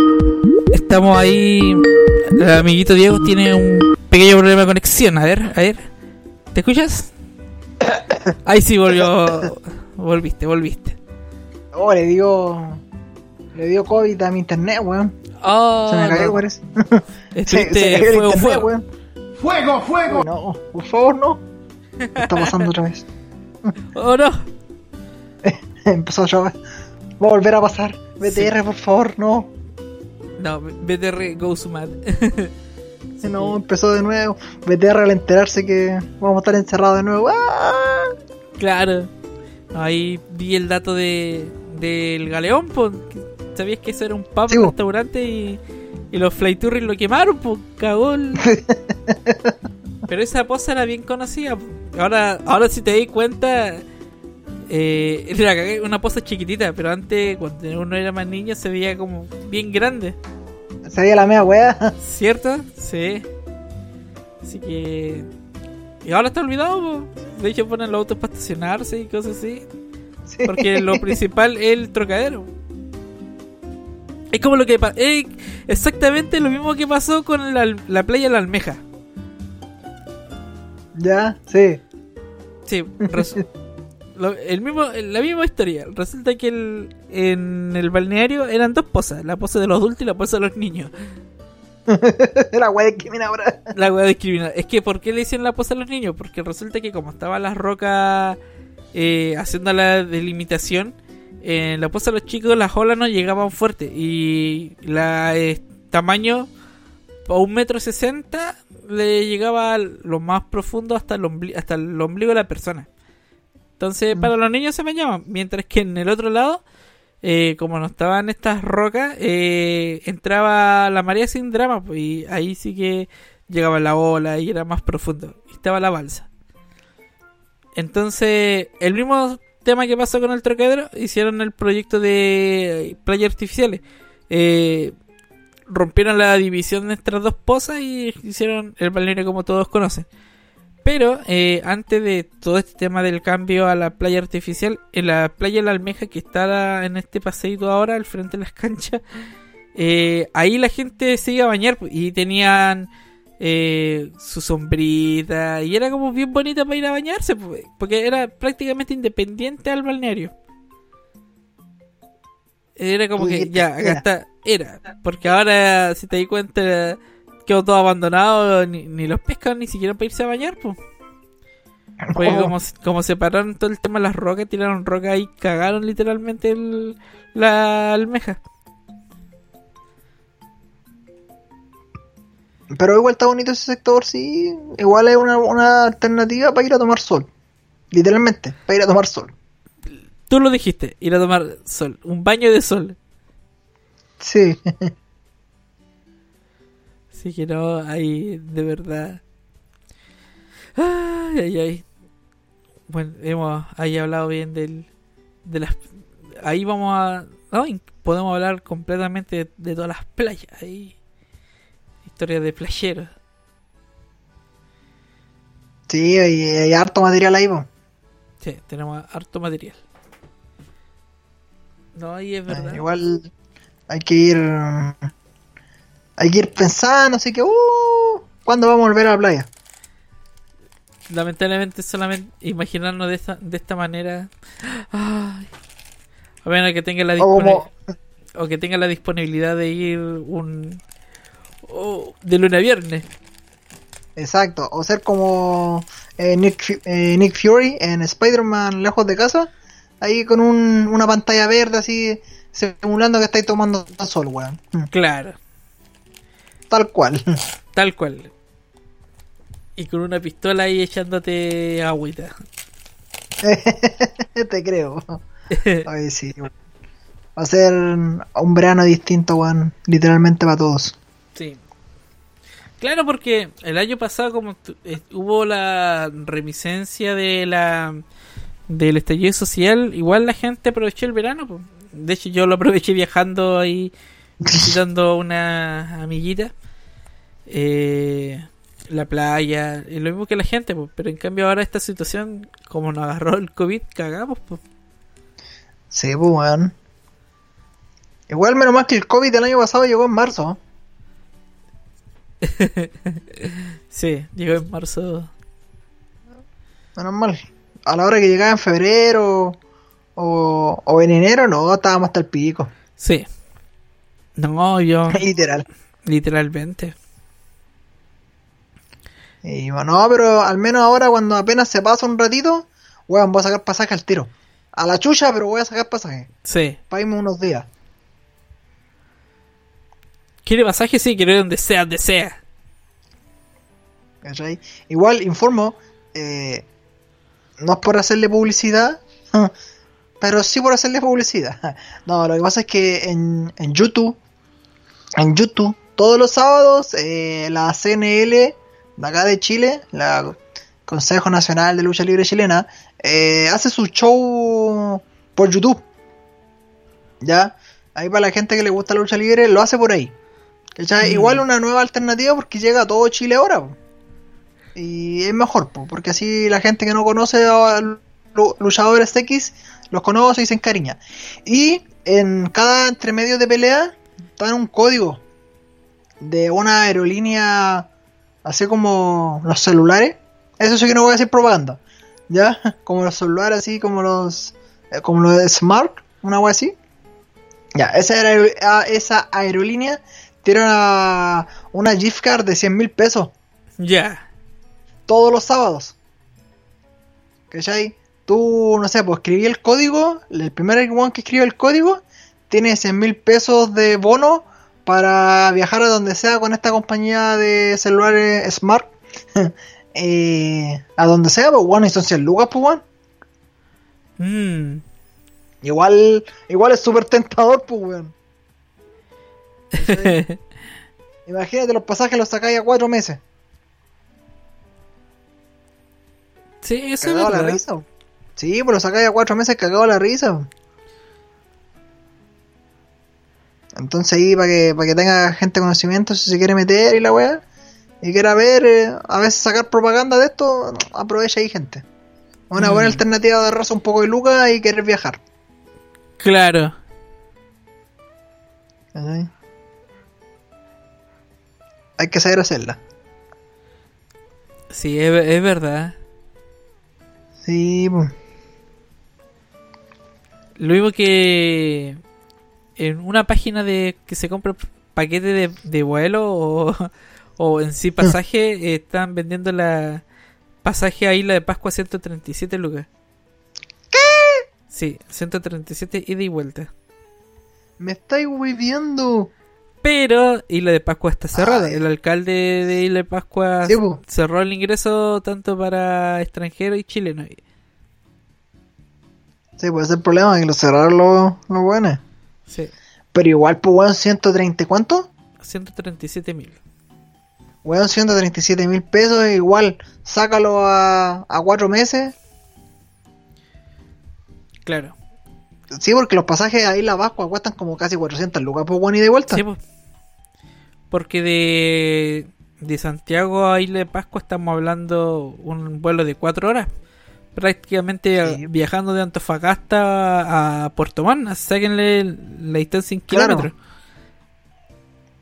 Estamos ahí. El amiguito Diego tiene un pequeño problema de conexión. A ver, a ver. ¿Te escuchas? Ahí sí volvió. Volviste, volviste. Oh, le dio. Le dio COVID a mi internet, weón. Oh, Se me cayó, no. parece. Estuviste Se- se cayó el fuego, internet, fuego. weón. ¡Fuego, fuego! No, por favor, no. ¿Qué está pasando otra vez? Oh no. Empezó otra vez. Va a volver a pasar. BTR, por favor, no. No, BTR goes mad. No, empezó de nuevo. BTR al enterarse que vamos a estar encerrados de nuevo. ¡Ah! Claro. Ahí vi el dato de del galeón, pues. ¿Sabías que eso era un pub, un restaurante y, y los Flyturris lo quemaron, pues? Cagó el- Pero esa poza era bien conocida. Ahora, ahora si te di cuenta, eh, una poza chiquitita, pero antes, cuando uno era más niño, se veía como bien grande. Se veía la mea weá. ¿Cierto? Sí. Así que. Y ahora está olvidado, po. De hecho, ponen los autos para estacionarse y cosas así. Porque lo principal es el trocadero. Es como lo que es exactamente lo mismo que pasó con la, la playa La Almeja. Ya, sí. Sí, lo- el mismo, la misma historia. Resulta que el- en el balneario eran dos pozas: la poza de los adultos y la poza de los niños. la weá discriminadora. La weá discriminada. Es que, ¿por qué le dicen la poza a los niños? Porque resulta que, como estaban las rocas eh, haciendo la delimitación, en la poza de los chicos las olas no llegaban fuerte. Y la eh, tamaño a un metro sesenta le llegaba lo más profundo hasta el, hasta el ombligo de la persona. Entonces, para los niños se bañaban. Mientras que en el otro lado, eh, como no estaban estas rocas, eh, entraba la marea sin drama. pues, y ahí sí que llegaba la ola y era más profundo. Y estaba la balsa. Entonces, el mismo tema que pasó con el Trocadero, hicieron el proyecto de playas artificiales. Eh, rompieron la división de estas dos pozas y hicieron el balneario como todos conocen. Pero eh, antes de todo este tema del cambio a la playa artificial, en la playa La Almeja que está en este paseíto ahora al frente de las canchas, eh, ahí la gente se iba a bañar pues, y tenían eh, su sombrita y era como bien bonita para ir a bañarse pues, porque era prácticamente independiente al balneario. Era como que ya, acá Era. está, era, porque ahora si te di cuenta quedó todo abandonado, ni, ni los pescan ni siquiera para irse a bañar, pues. Porque como, como separaron todo el tema de las rocas, tiraron rocas y cagaron literalmente el- la almeja. Pero igual está bonito ese sector, sí. Igual es una, una alternativa para ir a tomar sol. Literalmente, para ir a tomar sol. Tú lo dijiste, ir a tomar sol, un baño de sol. Sí. Así que no, ahí de verdad. Ay, ay, ay. Bueno, hemos ahí hablado bien del, de las. Ahí vamos a. no, podemos hablar completamente de, de todas las playas. Ahí. Historias de playeros. Sí, hay, hay harto material ahí, po. Sí, tenemos harto material. No, ahí es verdad. Eh, Igual hay que ir. Hay que ir pensando, así que, uh, ¿cuándo vamos a volver a la playa? lamentablemente solamente imaginarnos de esta, de esta manera. Ay. A menos que tenga la O disponibilidad. O que tenga la disponibilidad de ir un. de lunes a viernes. Exacto, o ser como eh, Nick, eh, Nick Fury en Spider-Man lejos de casa, ahí con un- una pantalla verde así, simulando que estáis tomando sol, weón. Claro, Tal cual. tal cual. Y con una pistola ahí echándote agüita. Te creo. Ay, sí. Va a ser un verano distinto, weón, literalmente para todos. Sí. Claro, porque el año pasado como eh, hubo la reminiscencia de la del estallido social, igual la gente aprovechó el verano. po. De hecho, yo lo aproveché viajando ahí, visitando una amiguita. Eh, la playa, y lo mismo que la gente, pero en cambio ahora esta situación, como nos agarró el COVID, cagamos. po. Sí, pues, weón. Igual, menos mal que el COVID del año pasado llegó en marzo. Sí, llegó en marzo. Menos mal. A la hora que llegaba en febrero o, o en enero, no, estábamos hasta el pico. Sí. No, yo... Literal. Literalmente. Y bueno, no, pero al menos ahora cuando apenas se pasa un ratito, weón, voy a sacar pasaje al tiro. A la chucha, pero voy a sacar pasaje. Sí. Para irme unos días. ¿Quiere masaje? Sí, quiere ir donde sea, donde sea. ¿cachai? Igual informo, eh, no es por hacerle publicidad, pero sí por hacerle publicidad. No, lo que pasa es que en, en YouTube, en YouTube, todos los sábados, eh, la CNL de acá de Chile, la Consejo Nacional de Lucha Libre Chilena, eh, hace su show por YouTube. ¿Ya? Ahí para la gente que le gusta la lucha libre, lo hace por ahí. Mm. Igual una nueva alternativa porque llega a todo Chile ahora. po. Y es mejor, po, porque así la gente que no conoce a lu- luchadores X los conoce y se encariña. Y en cada entremedio de pelea dan un código de una aerolínea así como los celulares. Eso sí que no voy a decir propaganda. ¿Ya? Como los celulares así como los eh, como los de Smart, una wea así. Ya, esa, aer- a- esa aerolínea tiene una, una gift card de 100 mil pesos Ya. todos los sábados. ¿Cachai? Tú, no sé, pues escribí el código, el primer one que escribe el código tiene 100 mil pesos de bono para viajar a donde sea con esta compañía de celulares Smart. Eh, a donde sea, pues bueno, y son 100 lucas, pues bueno. Mm. Igual, igual es súper tentador, pues weón. ¿Cachai? Imagínate los pasajes los sacáis a cuatro meses. Sí, eso es la risa. Sí, pues lo sacáis a cuatro meses cagado la risa. Entonces ahí para que, para que tenga gente conocimiento si se quiere meter y la weá. Y quiera ver, eh, a veces sacar propaganda de esto, aprovecha ahí gente. Una buena Mm. alternativa de raza un poco de lucas y querer viajar. Claro. Hay que saber hacerla. Sí, es, es verdad. Sí, pues. Lo mismo que en una página de que se compra paquete de, de vuelo o, o en sí pasaje, eh, están vendiendo la pasaje a Isla de Pascua 137 lucas. ¿Qué? Sí, 137 ida y vuelta. Me estáis viendo. Pero Isla de Pascua está cerrada. El alcalde de Isla de Pascua Sí, cerró el ingreso tanto para extranjeros y chilenos. Sí, puede ser el problema que lo cerraron los, los buenos. Sí, Pero igual, pues, weón, 130, ¿cuánto? 137 mil. Weón, 137 mil pesos, igual, sácalo a, a cuatro meses. Claro. Sí, porque los pasajes a Isla Pascua cuestan como casi 400 lucas por bueno y de vuelta. Sí, pues. Porque de, de Santiago a Isla de Pascua estamos hablando un vuelo de 4 horas. Prácticamente viajando de Antofagasta a Puerto Montt. Sáquenle la distancia en Claro. kilómetros.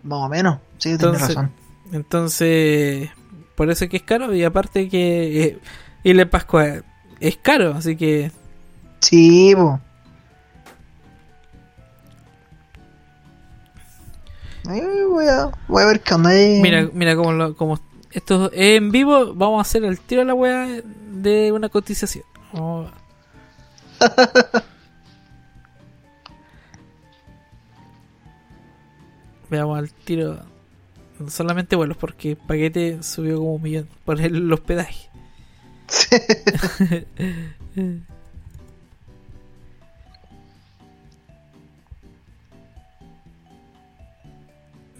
Más o menos, sí, tienes Entonces, razón. entonces por eso es que es caro y aparte que eh, de Pascua es caro, así que Sí, voy, a, voy a ver qué onda mira, mira como lo, como esto es en vivo, vamos a hacer el tiro a la wea de una cotización. Vamos a- Veamos al tiro solamente vuelos porque paquete subió como un millón por el, hospedaje.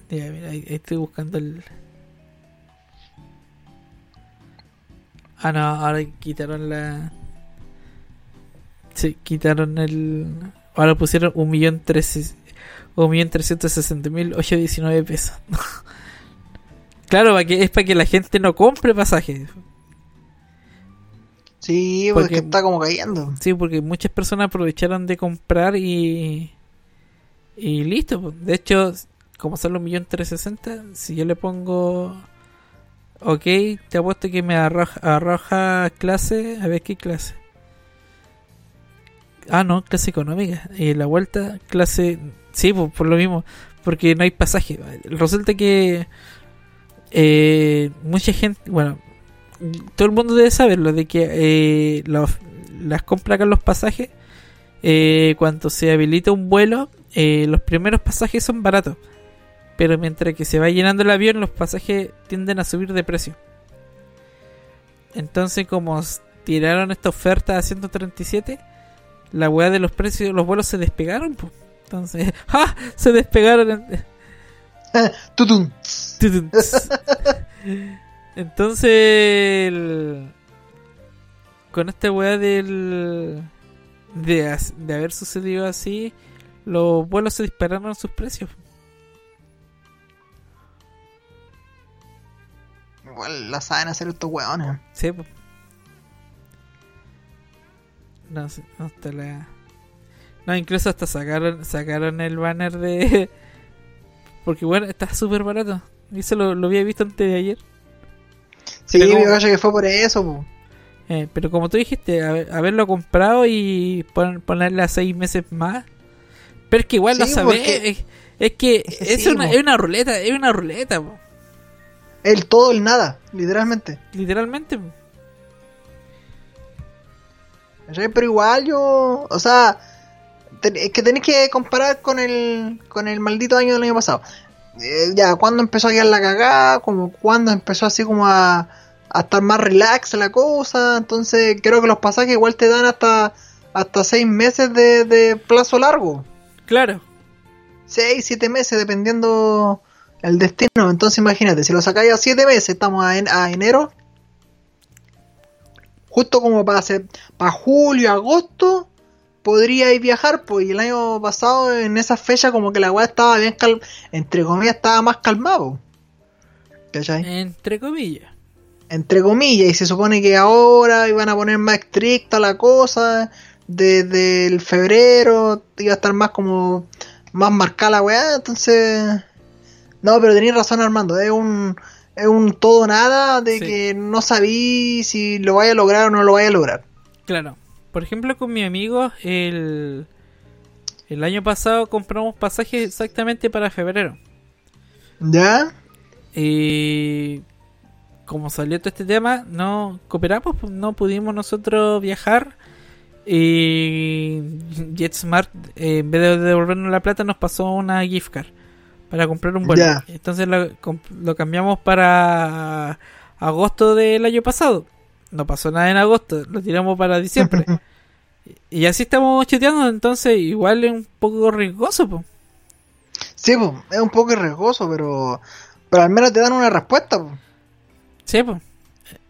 Ya, mira, ahí, ahí estoy buscando el. Ah, no, ahora quitaron la. Sí, quitaron el. Ahora pusieron un millón trece. Un millón trescientos sesenta mil ocho diecinueve pesos. claro, para que, es para que la gente no compre pasajes. Sí, porque Porque- está como cayendo. Sí, porque muchas personas aprovecharon de comprar y. Y listo. pues. De hecho, como son los millón trescientos sesenta, si yo le pongo. Ok, te apuesto que me arroja, arroja clase. A ver qué clase. Ah, no, clase económica. Y la vuelta, clase. Sí, pues, por lo mismo. Porque no hay pasaje. Resulta que. eh, mucha gente. Bueno, todo el mundo debe saberlo. De que eh, las compras acá los pasajes. eh, cuando se habilita un vuelo, eh, los primeros pasajes son baratos. Pero mientras que se va llenando el avión, los pasajes tienden a subir de precio. Entonces, como tiraron esta oferta a 137, la weá de los precios, los vuelos se despegaron. po. Entonces, ¡ja! Se despegaron. en-. Entonces, el- con esta weá del. De, de haber sucedido así, los vuelos se dispararon sus precios. Igual la saben hacer estos hueones. Sí, po. No, está la. No, incluso hasta sacaron sacaron el banner de. Porque bueno, está súper barato. Y eso lo, lo había visto antes de ayer. Sí, como- cacho que fue por eso, po. Eh, pero como tú dijiste, haber- haberlo comprado y pon- ponerle a seis meses más. Pero es que igual sabes. porque- Es, es que Es una, po. es una ruleta, es una ruleta, po. El todo, el nada, literalmente. literalmente. Pero igual yo, o sea, es que tenéis que comparar con el, con el maldito año del año pasado. Eh, ya, cuando empezó a quedar la cagada, como cuando empezó así como a, a estar más relax la cosa, entonces creo que los pasajes igual te dan hasta hasta seis meses de, de plazo largo. Claro. Seis, siete meses, dependiendo el destino. Entonces imagínate, si lo sacáis a siete meses, estamos a, en- a enero, justo como para, hacer, para julio, agosto, podríais viajar, pues y el año pasado en esa fecha como que la weá estaba bien entre comillas estaba más calmado. ¿Cachai? Entre comillas. Entre comillas, y se supone que ahora iban a poner más estricta la cosa, desde el febrero iba a estar más como más marcada la weá, entonces... No, pero tenéis razón Armando, es un, es un todo nada de Sí. que no sabí si lo vaya a lograr o no lo vaya a lograr. Claro. Por ejemplo, con mi amigo, el, el año pasado compramos pasajes exactamente para febrero. ¿Ya? Y como salió todo este tema, no cooperamos, pues, no pudimos nosotros viajar. Y JetSmart, en vez de devolvernos la plata, nos pasó una gift card para comprar un vuelo. Entonces lo, cambiamos para agosto del año pasado. No pasó nada en agosto, lo tiramos para diciembre. y así estamos cheteando, entonces igual es un poco riesgoso. pues. Sí, pues, es un poco riesgoso, pero, pero al menos te dan una respuesta. Pues. Sí, pues.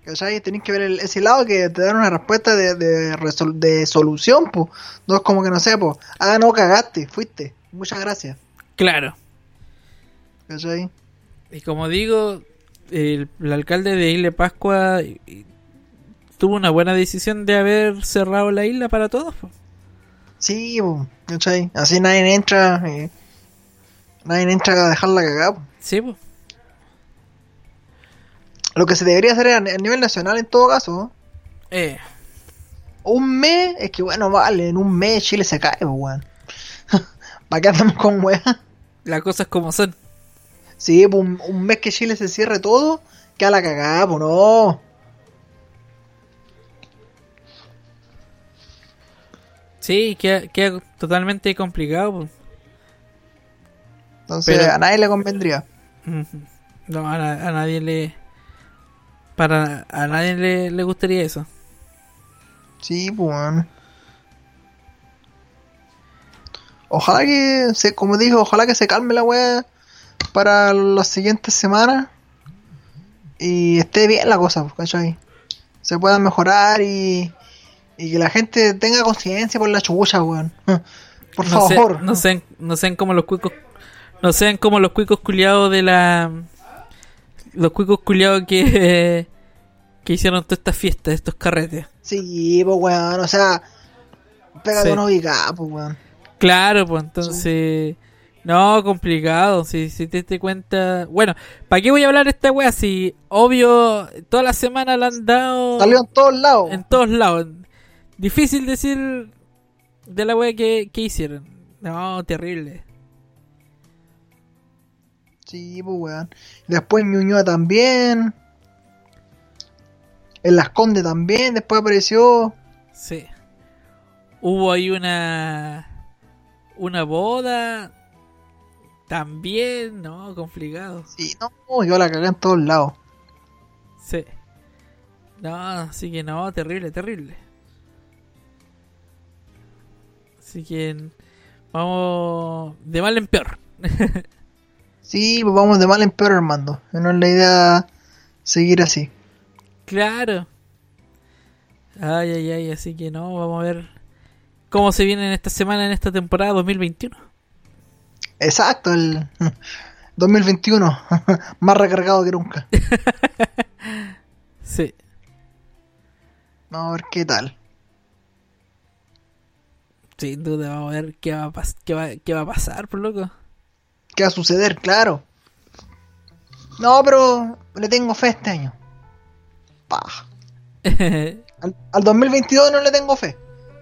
¿Cachai? Tenéis que ver el- ese lado que te dan una respuesta de, de, resol- de solución, pues. No es como que no sé, pues. Ah, no, cagaste, fuiste. Muchas gracias. Claro. ¿Cachai? Y como digo, el, el alcalde de Isla Pascua y- y tuvo una buena decisión de haber cerrado la isla para todos. po. Sí. ¿Cachai? Así nadie entra. eh, nadie entra a dejarla cagada. po. Sí, pues. Lo que se debería hacer a, nivel nacional en todo caso. Eh, Un mes, es que bueno, vale, en un mes Chile se cae, weón. ¿Para qué andamos con weá? las cosas como son. Sí, pues un, un mes que Chile se cierre todo, queda la cagada, pues no. Sí, queda, queda totalmente complicado. pues. Entonces Pero- a nadie le convendría. No, a, a nadie le. Para a nadie le, le gustaría eso. Sí, pues weón. Ojalá que, se, como dijo, ojalá que se calme la weá para las siguientes semanas y esté bien la cosa, pues, ¿cachai? Se pueda mejorar y, y que la gente tenga conciencia por la chucha, weón. Por no sé- favor. no sean, no sean como los cuicos. No sean como los cuicos culiados de la. Los cuicos culiados que. que hicieron todas estas fiestas, estos carretes. Sí, pues weón, o sea, pégate Sí. ubicada, pues weón. Claro, pues entonces. No, complicado. Si, si te das cuenta. Bueno, ¿para qué voy a hablar de esta wea? Si, obvio, toda la semana la han dado. Salió en todos lados. En todos lados. Difícil decir de la wea que, que hicieron. No, terrible. Sí, pues weón. Después Ñuñoa también. En Las Condes también, después apareció. Sí. Hubo ahí una. Una boda. También, no, complicado. Sí, no, yo la cagué en todos lados. Sí. No, así que no, terrible, terrible. Así que vamos de mal en peor. Sí, pues vamos de mal en peor, Armando. No es la idea seguir así. claro. Ay, ay, ay, así que no, vamos a ver cómo se viene en esta semana, en esta temporada 2021. Exacto, el 2021. Más recargado que nunca. Sí. Vamos a ver qué tal. Sin duda, vamos a ver qué va a, pas- qué va, qué va a pasar, por loco. ¿Qué va a suceder? Claro. No, pero le tengo fe este año. Al, al 2022 no le tengo fe.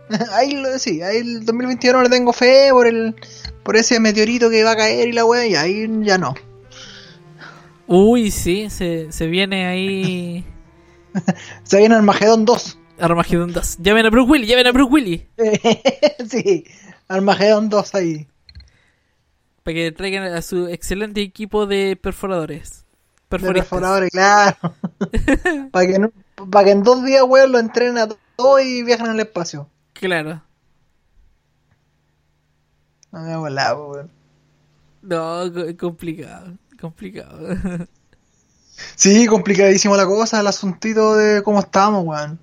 ahí lo sí, ahí el 2021 no le tengo fe por el por ese meteorito que va a caer y la wea, y ahí ya no. Uy, sí, se, se viene ahí Se viene Armagedón 2. Armageddon 2. Llamen a Bruce Willis, llamen a Bruce Willis. sí, Armagedón 2 ahí. Para que traigan a su excelente equipo de perforadores. De perforadores, claro. para que, no- pa' que en dos días, weón, lo entrenen a todos y viajen al espacio. Claro. No me hago la, weón. No, co- complicado. Complicado. Sí, complicadísimo la cosa, el asuntito de cómo estamos, weón.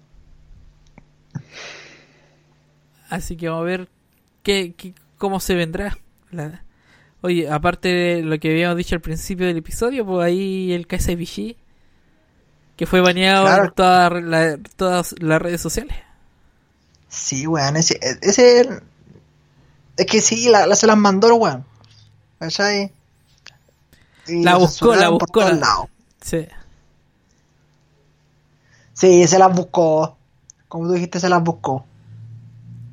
Así que vamos a ver qué, qué- cómo se vendrá. La- Oye, aparte de lo que habíamos dicho al principio del episodio, pues ahí el KSBG, que fue baneado Claro. en toda la- todas las redes sociales. Sí, weón, ese, ese es que sí, la, la- se las mandó weón. ¿Cachai? Y La buscó, la por buscó. todos la- lados. Sí. Sí, se las buscó. Como tú dijiste, se las buscó.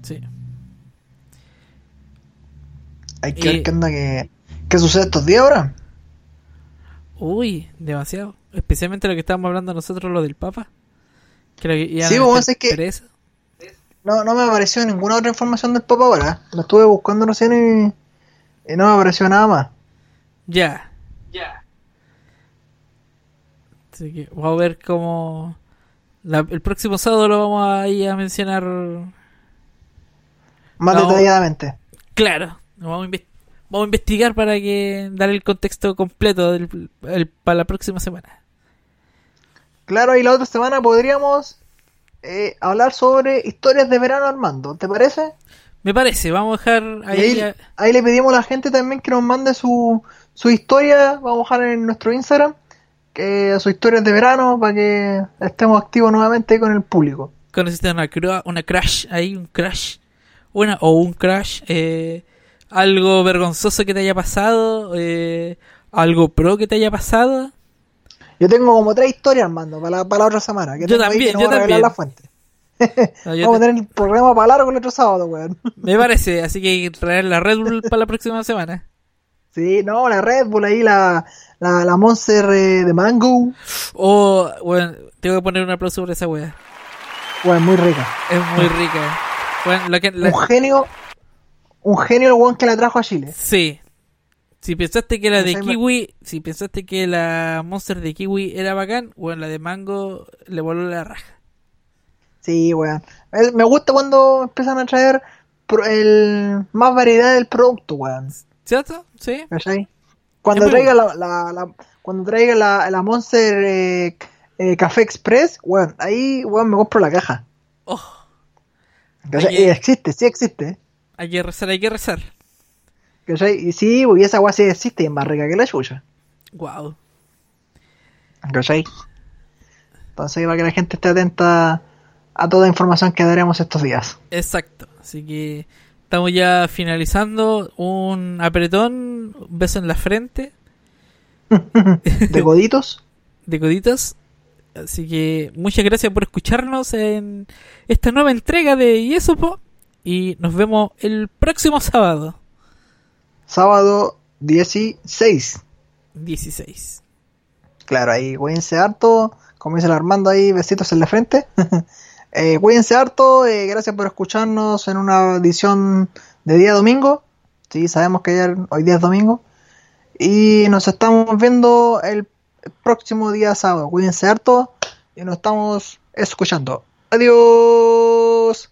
Sí. Hay que Y- ver qué onda que... ¿Qué sucede estos días ahora? Uy, demasiado. Especialmente lo que estábamos hablando nosotros, lo del Papa. Lo que Sí, a vos, es que- preso. No, no me apareció ninguna otra información del Papa ahora. Lo estuve buscando recién y, y no me apareció nada más. Ya. Ya. Así que vamos a ver cómo... la- el próximo sábado lo vamos a, ir a mencionar... Más detalladamente. Claro. Vamos a, vamos a investigar para que dar el contexto completo del- el- para la próxima semana. Claro, y la otra semana podríamos eh, hablar sobre historias de verano Armando, ¿te parece? Me parece, vamos a dejar ahí... ahí, le pedimos a la gente también que nos mande su, su historia, vamos a dejar en nuestro Instagram, que sus historias de verano para que estemos activos nuevamente con el público. conociste una, una crash ahí, un crash, una o un crash, eh, algo vergonzoso que te haya pasado, eh, algo pro que te haya pasado. Yo tengo como tres historias, Armando, para la, para la otra semana. Que Yo también, no yo también. la fuente. No, Vamos a tener el programa para largo el otro sábado, weón. Me parece, así que hay que traer la Red Bull para la próxima semana. Sí, no, la Red Bull ahí, la, la, la Monster eh, de Mango. O, bueno, tengo que poner un aplauso por esa wea. Weón, muy rica. Es muy rica. Bueno, que, Un genio, un genio el weón que la trajo a Chile. Sí. Si pensaste que la de kiwi, si pensaste que la Monster de kiwi era bacán, bueno, la de mango le voló la raja. Sí, weón. Eh, Me gusta cuando empiezan a traer el, más variedad del producto, weón. ¿Cierto? Sí. ¿Cachai? Cuando traiga la, la, la- cuando traiga la, la Monster eh, eh, Café Express, weón, ahí, weón, me compro la caja. Oh. Y existe, sí existe. Hay que rezar, hay que rezar. ¿Cachai? Y sí, porque esa weá sí existe y es más rica que la chucha. Wow. ¿Cachai? Entonces, para que la gente esté atenta a toda información que daremos estos días. Exacto. Así que estamos ya finalizando. Un apretón, un beso en la frente. ¿De coditos? de coditos. Así que muchas gracias por escucharnos en esta nueva entrega de Yesopo. Y nos vemos el próximo sábado. Sábado 16. 16. Claro, ahí cuídense harto. Como dice el Armando ahí, besitos en la frente. Eh, cuídense harto. eh, gracias por escucharnos en una edición de día domingo. Sí, sabemos que ayer, hoy día es domingo. Y nos estamos viendo el próximo día sábado. Cuídense harto. Y nos estamos escuchando. Adiós.